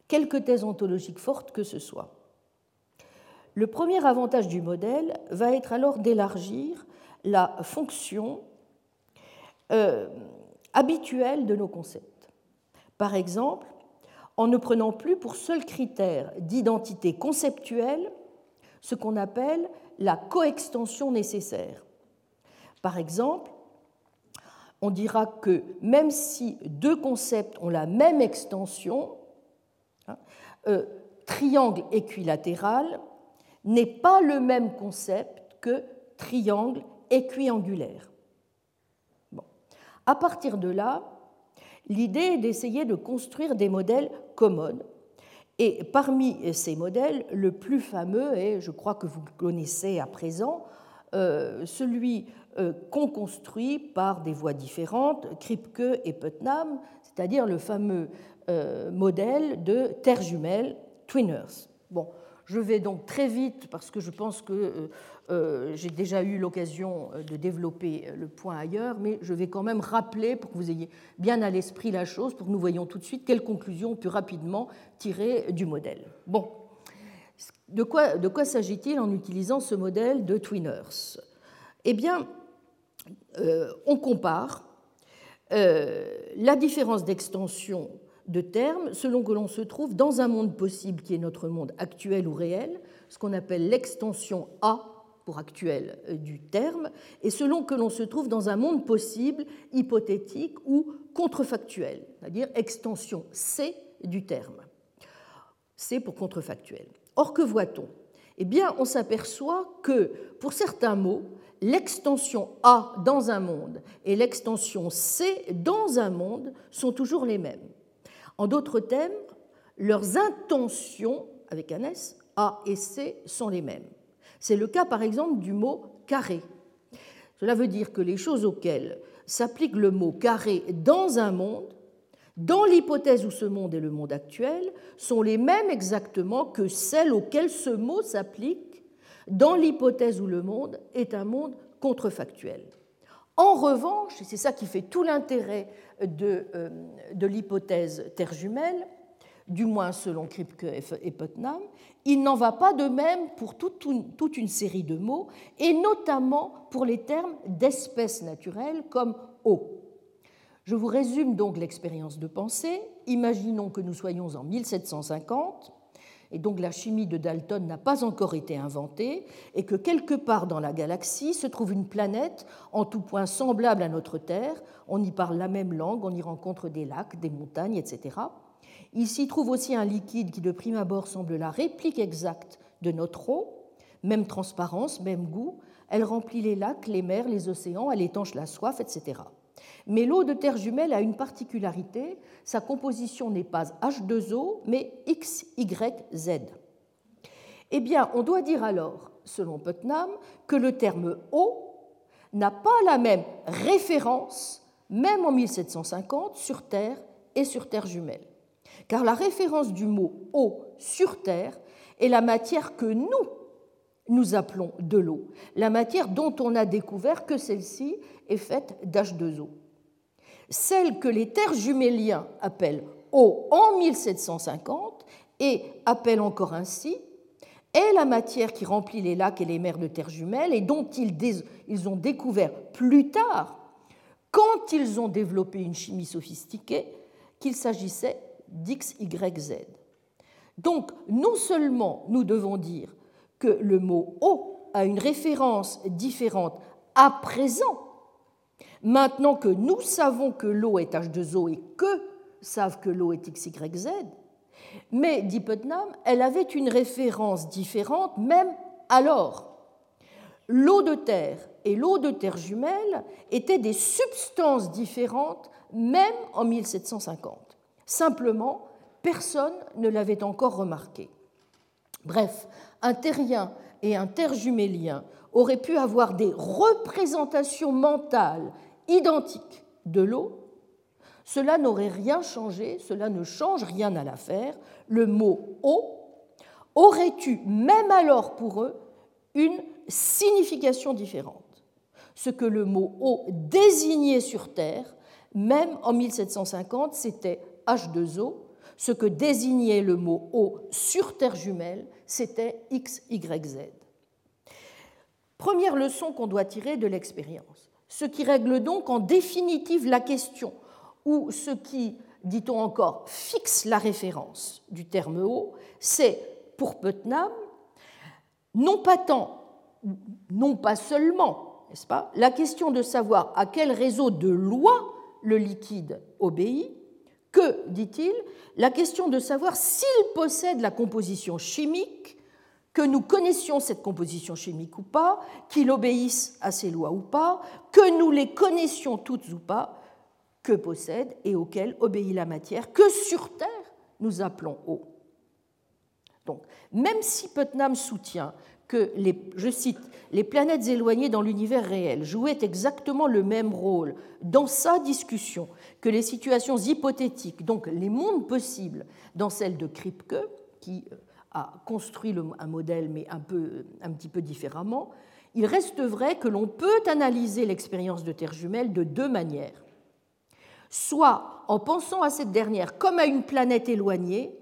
quelque thèse ontologique forte que ce soit. Le premier avantage du modèle va être alors d'élargir la fonction euh, habituelle de nos concepts. Par exemple, en ne prenant plus pour seul critère d'identité conceptuelle ce qu'on appelle la coextension nécessaire. Par exemple, on dira que même si deux concepts ont la même extension, hein, euh, triangle équilatéral n'est pas le même concept que triangle équiangulaire. À partir de là, l'idée est d'essayer de construire des modèles communs. Et parmi ces modèles, le plus fameux, et je crois que vous connaissez à présent, euh, celui euh, qu'on construit par des voies différentes, Kripke et Putnam, c'est-à-dire le fameux euh, modèle de terre jumelle Twinners. Je vais donc très vite parce que je pense que euh, j'ai déjà eu l'occasion de développer le point ailleurs, mais je vais quand même rappeler pour que vous ayez bien à l'esprit la chose, pour que nous voyons tout de suite quelles conclusions on peut rapidement tirer du modèle. Bon, de quoi, s'agit-il en utilisant ce modèle de Twinners? Eh bien, euh, on compare euh, la différence d'extension de termes selon que l'on se trouve dans un monde possible qui est notre monde actuel ou réel, ce qu'on appelle l'extension A pour actuel euh, du terme, et selon que l'on se trouve dans un monde possible, hypothétique ou contrefactuel, c'est-à-dire extension C du terme. C pour contrefactuel. Or, que voit-on? Eh bien, on s'aperçoit que pour certains mots, l'extension A dans un monde et l'extension C dans un monde sont toujours les mêmes. En d'autres termes, leurs intentions, avec un S, A et C, sont les mêmes. C'est le cas par exemple du mot carré. Cela veut dire que les choses auxquelles s'applique le mot carré dans un monde, dans l'hypothèse où ce monde est le monde actuel, sont les mêmes exactement que celles auxquelles ce mot s'applique dans l'hypothèse où le monde est un monde contrefactuel. En revanche, et c'est ça qui fait tout l'intérêt de, euh, de l'hypothèse terre jumelle, du moins selon Kripke et Putnam, il n'en va pas de même pour toute toute une, série de mots, et notamment pour les termes d'espèces naturelles comme eau. Je vous résume donc l'expérience de pensée. Imaginons que nous soyons en 1750 et donc la chimie de Dalton n'a pas encore été inventée, et que quelque part dans la galaxie se trouve une planète en tout point semblable à notre Terre, on y parle la même langue, on y rencontre des lacs, des montagnes, etc. Il s'y trouve aussi un liquide qui de prime abord semble la réplique exacte de notre eau, même transparence, même goût, elle remplit les lacs, les mers, les océans, elle étanche la soif, etc. Mais l'eau de terre jumelle a une particularité, sa composition n'est pas H2O, mais XYZ. Eh bien, on doit dire alors, selon Putnam, que le terme eau n'a pas la même référence, même en 1750, sur Terre et sur Terre jumelle. Car la référence du mot eau sur Terre est la matière que nous, nous appelons de l'eau, la matière dont on a découvert que celle-ci est faite d'H2O. Celle que les terres juméliens appellent eau en 1750 et appellent encore ainsi est la matière qui remplit les lacs et les mers de terre jumelles et dont ils, ont découvert plus tard, quand ils ont développé une chimie sophistiquée, qu'il s'agissait d'XYZ. Donc, non seulement nous devons dire que le mot eau a une référence différente à présent Maintenant que nous savons que l'eau est H2O et que savent que l'eau est XYZ, mais, dit Putnam, elle avait une référence différente même alors. L'eau de terre et l'eau de terre jumelle étaient des substances différentes même en 1750. Simplement, personne ne l'avait encore remarqué. Bref, un terrien et un terre-jumélien auraient pu avoir des représentations mentales identique de l'eau, cela n'aurait rien changé, cela ne change rien à l'affaire. Le mot eau aurait eu, même alors pour eux, une signification différente. ce que le mot eau désignait sur Terre, même en 1750, c'était H2O, ce que désignait le mot eau sur Terre jumelle, c'était XYZ. Première leçon qu'on doit tirer de l'expérience, ce qui règle donc en définitive la question, ou ce qui, dit-on encore, fixe la référence du terme eau, c'est pour Putnam non pas tant, non pas seulement, n'est-ce pas, la question de savoir à quel réseau de lois le liquide obéit, que, dit-il, la question de savoir s'il possède la composition chimique, que nous connaissions cette composition chimique ou pas, qu'il obéisse à ces lois ou pas, que nous les connaissions toutes ou pas, que possède et auquel obéit la matière, que sur Terre nous appelons eau. Donc, même si Putnam soutient que, les, je cite, les planètes éloignées dans l'univers réel jouaient exactement le même rôle dans sa discussion que les situations hypothétiques, donc les mondes possibles, dans celle de Kripke, qui euh, a construit un modèle mais un, peu, un petit peu différemment, il reste vrai que l'on peut analyser l'expérience de Terre jumelle de deux manières. Soit en pensant à cette dernière comme à une planète éloignée,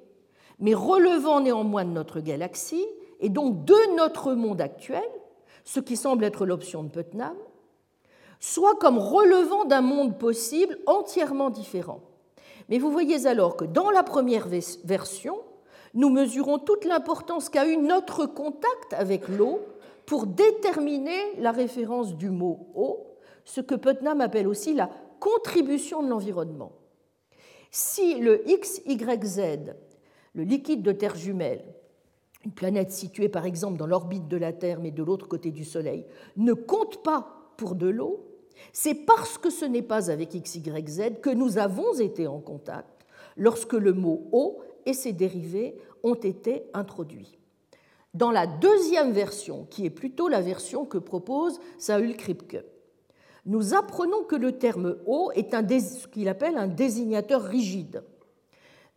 mais relevant néanmoins de notre galaxie et donc de notre monde actuel, ce qui semble être l'option de Putnam, soit comme relevant d'un monde possible entièrement différent. Mais vous voyez alors que dans la première version, nous mesurons toute l'importance qu'a eu notre contact avec l'eau pour déterminer la référence du mot eau, ce que Putnam appelle aussi la contribution de l'environnement. Si le XYZ le liquide de terre jumelle, une planète située par exemple dans l'orbite de la Terre mais de l'autre côté du Soleil, ne compte pas pour de l'eau, c'est parce que ce n'est pas avec XYZ que nous avons été en contact lorsque le mot eau et ses dérivés ont été introduits. Dans la deuxième version, qui est plutôt la version que propose Saül Kripke, nous apprenons que le terme eau est un, ce qu'il appelle un désignateur rigide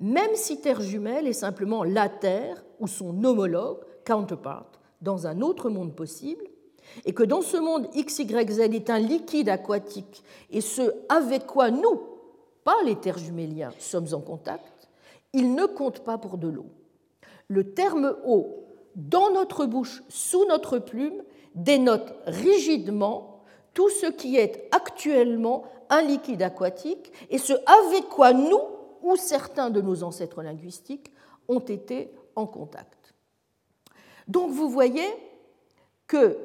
même si Terre jumelle est simplement la Terre ou son homologue, counterpart, dans un autre monde possible, et que dans ce monde XYZ est un liquide aquatique, et ce avec quoi nous, pas les terres juméliens, sommes en contact, il ne compte pas pour de l'eau. Le terme eau, dans notre bouche, sous notre plume, dénote rigidement tout ce qui est actuellement un liquide aquatique, et ce avec quoi nous, où certains de nos ancêtres linguistiques ont été en contact. Donc vous voyez que,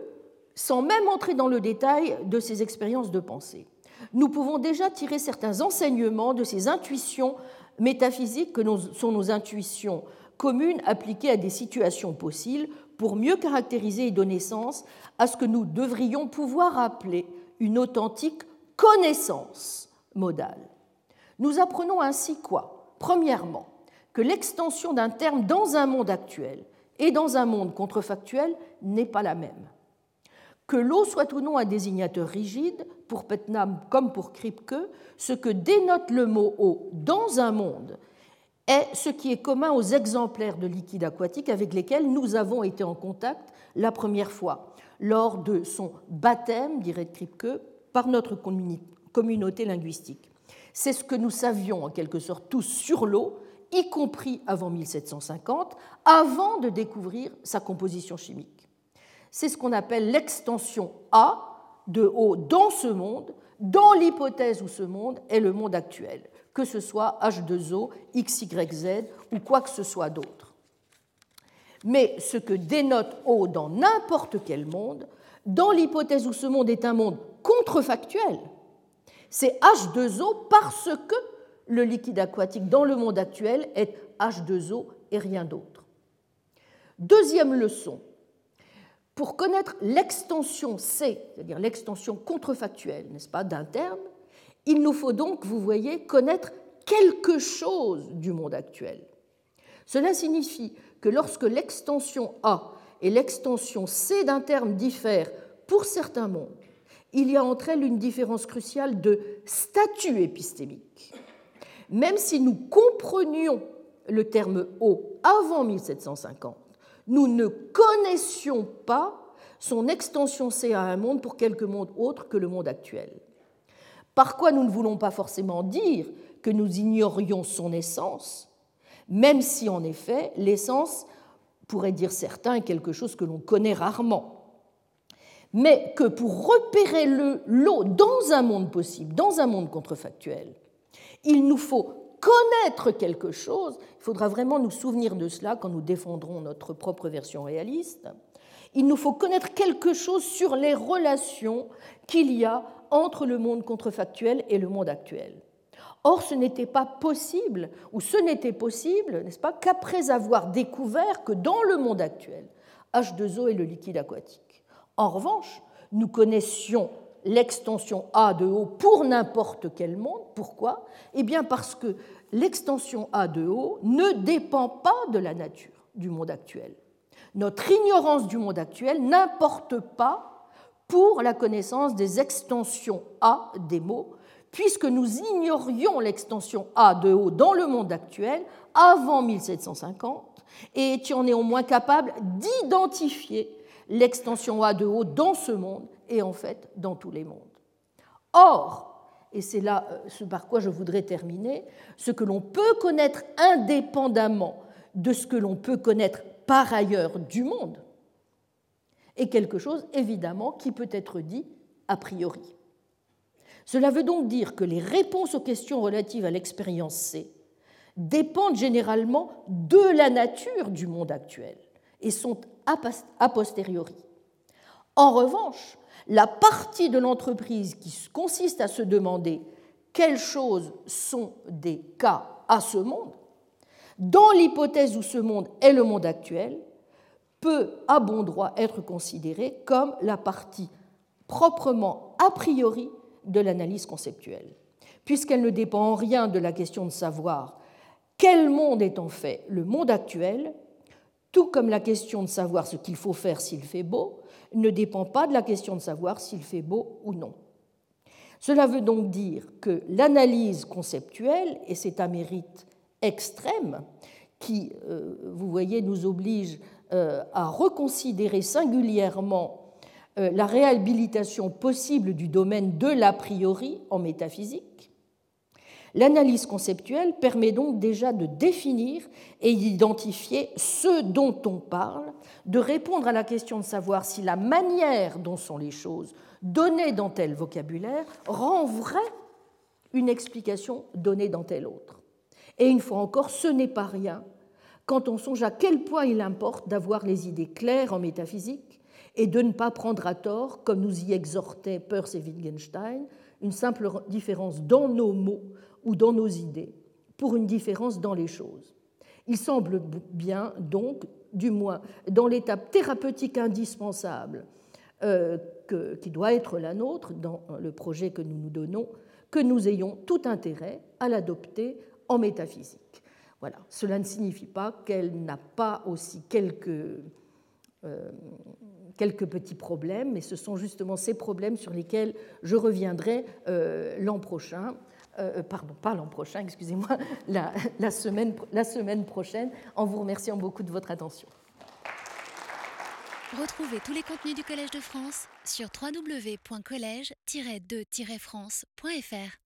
sans même entrer dans le détail de ces expériences de pensée, nous pouvons déjà tirer certains enseignements de ces intuitions métaphysiques que sont nos intuitions communes appliquées à des situations possibles pour mieux caractériser et donner sens à ce que nous devrions pouvoir appeler une authentique connaissance modale. Nous apprenons ainsi quoi? Premièrement, que l'extension d'un terme dans un monde actuel et dans un monde contrefactuel n'est pas la même. Que l'eau soit ou non un désignateur rigide, pour Putnam comme pour Kripke, ce que dénote le mot eau dans un monde est ce qui est commun aux exemplaires de liquide aquatique avec lesquels nous avons été en contact la première fois, lors de son baptême, dirait Kripke, par notre communauté linguistique. C'est ce que nous savions en quelque sorte tous sur l'eau, y compris avant 1750, avant de découvrir sa composition chimique. C'est ce qu'on appelle l'extension A de eau dans ce monde, dans l'hypothèse où ce monde est le monde actuel, que ce soit H2O, XYZ ou quoi que ce soit d'autre. Mais ce que dénote eau dans n'importe quel monde, dans l'hypothèse où ce monde est un monde contrefactuel, c'est H2O parce que le liquide aquatique dans le monde actuel est H2O et rien d'autre. Deuxième leçon. Pour connaître l'extension C, c'est-à-dire l'extension contrefactuelle, n'est-ce pas, d'un terme, il nous faut donc, vous voyez, connaître quelque chose du monde actuel. Cela signifie que lorsque l'extension A et l'extension C d'un terme diffèrent pour certains mondes, il y a entre elles une différence cruciale de statut épistémique. Même si nous comprenions le terme eau avant 1750, nous ne connaissions pas son extension C à un monde pour quelque monde autre que le monde actuel. Par quoi nous ne voulons pas forcément dire que nous ignorions son essence, même si en effet l'essence, pourrait dire certains, est quelque chose que l'on connaît rarement. Mais que pour repérer l'eau dans un monde possible, dans un monde contrefactuel, il nous faut connaître quelque chose, il faudra vraiment nous souvenir de cela quand nous défendrons notre propre version réaliste, il nous faut connaître quelque chose sur les relations qu'il y a entre le monde contrefactuel et le monde actuel. Or, ce n'était pas possible, ou ce n'était possible, n'est-ce pas, qu'après avoir découvert que dans le monde actuel, H2O est le liquide aquatique. En revanche, nous connaissions l'extension A de O pour n'importe quel monde. Pourquoi? Eh bien parce que l'extension A de O ne dépend pas de la nature du monde actuel. Notre ignorance du monde actuel n'importe pas pour la connaissance des extensions A des mots, puisque nous ignorions l'extension A de O dans le monde actuel avant 1750 et étions néanmoins capables d'identifier l'extension A de O dans ce monde et en fait dans tous les mondes. Or, et c'est là euh, ce par quoi je voudrais terminer, ce que l'on peut connaître indépendamment de ce que l'on peut connaître par ailleurs du monde est quelque chose évidemment qui peut être dit a priori. Cela veut donc dire que les réponses aux questions relatives à l'expérience C dépendent généralement de la nature du monde actuel et sont a posteriori. En revanche, la partie de l'entreprise qui consiste à se demander quelles choses sont des cas à ce monde, dans l'hypothèse où ce monde est le monde actuel, peut à bon droit être considérée comme la partie proprement a priori de l'analyse conceptuelle, puisqu'elle ne dépend en rien de la question de savoir quel monde est en fait le monde actuel, tout comme la question de savoir ce qu'il faut faire s'il fait beau ne dépend pas de la question de savoir s'il fait beau ou non. Cela veut donc dire que l'analyse conceptuelle, et c'est un mérite extrême qui, euh, vous voyez, nous oblige euh, à reconsidérer singulièrement euh, la réhabilitation possible du domaine de l'a priori en métaphysique. L'analyse conceptuelle permet donc déjà de définir et d'identifier ce dont on parle, de répondre à la question de savoir si la manière dont sont les choses données dans tel vocabulaire rend vrai une explication donnée dans tel autre. Et une fois encore, ce n'est pas rien quand on songe à quel point il importe d'avoir les idées claires en métaphysique et de ne pas prendre à tort, comme nous y exhortaient Peirce et Wittgenstein, une simple différence dans nos mots ou dans nos idées pour une différence dans les choses. Il semble bien donc, du moins dans l'étape thérapeutique indispensable euh, qui doit être la nôtre dans le projet que nous nous donnons, que nous ayons tout intérêt à l'adopter en métaphysique. Voilà. Cela ne signifie pas qu'elle n'a pas aussi quelques euh, quelques petits problèmes, mais ce sont justement ces problèmes sur lesquels je reviendrai euh, l'an prochain. Euh, pardon, pas l'an prochain, excusez-moi, la, semaine, la semaine prochaine, en vous remerciant beaucoup de votre attention. Retrouvez tous les contenus du Collège de France sur www.colège-2-france.fr.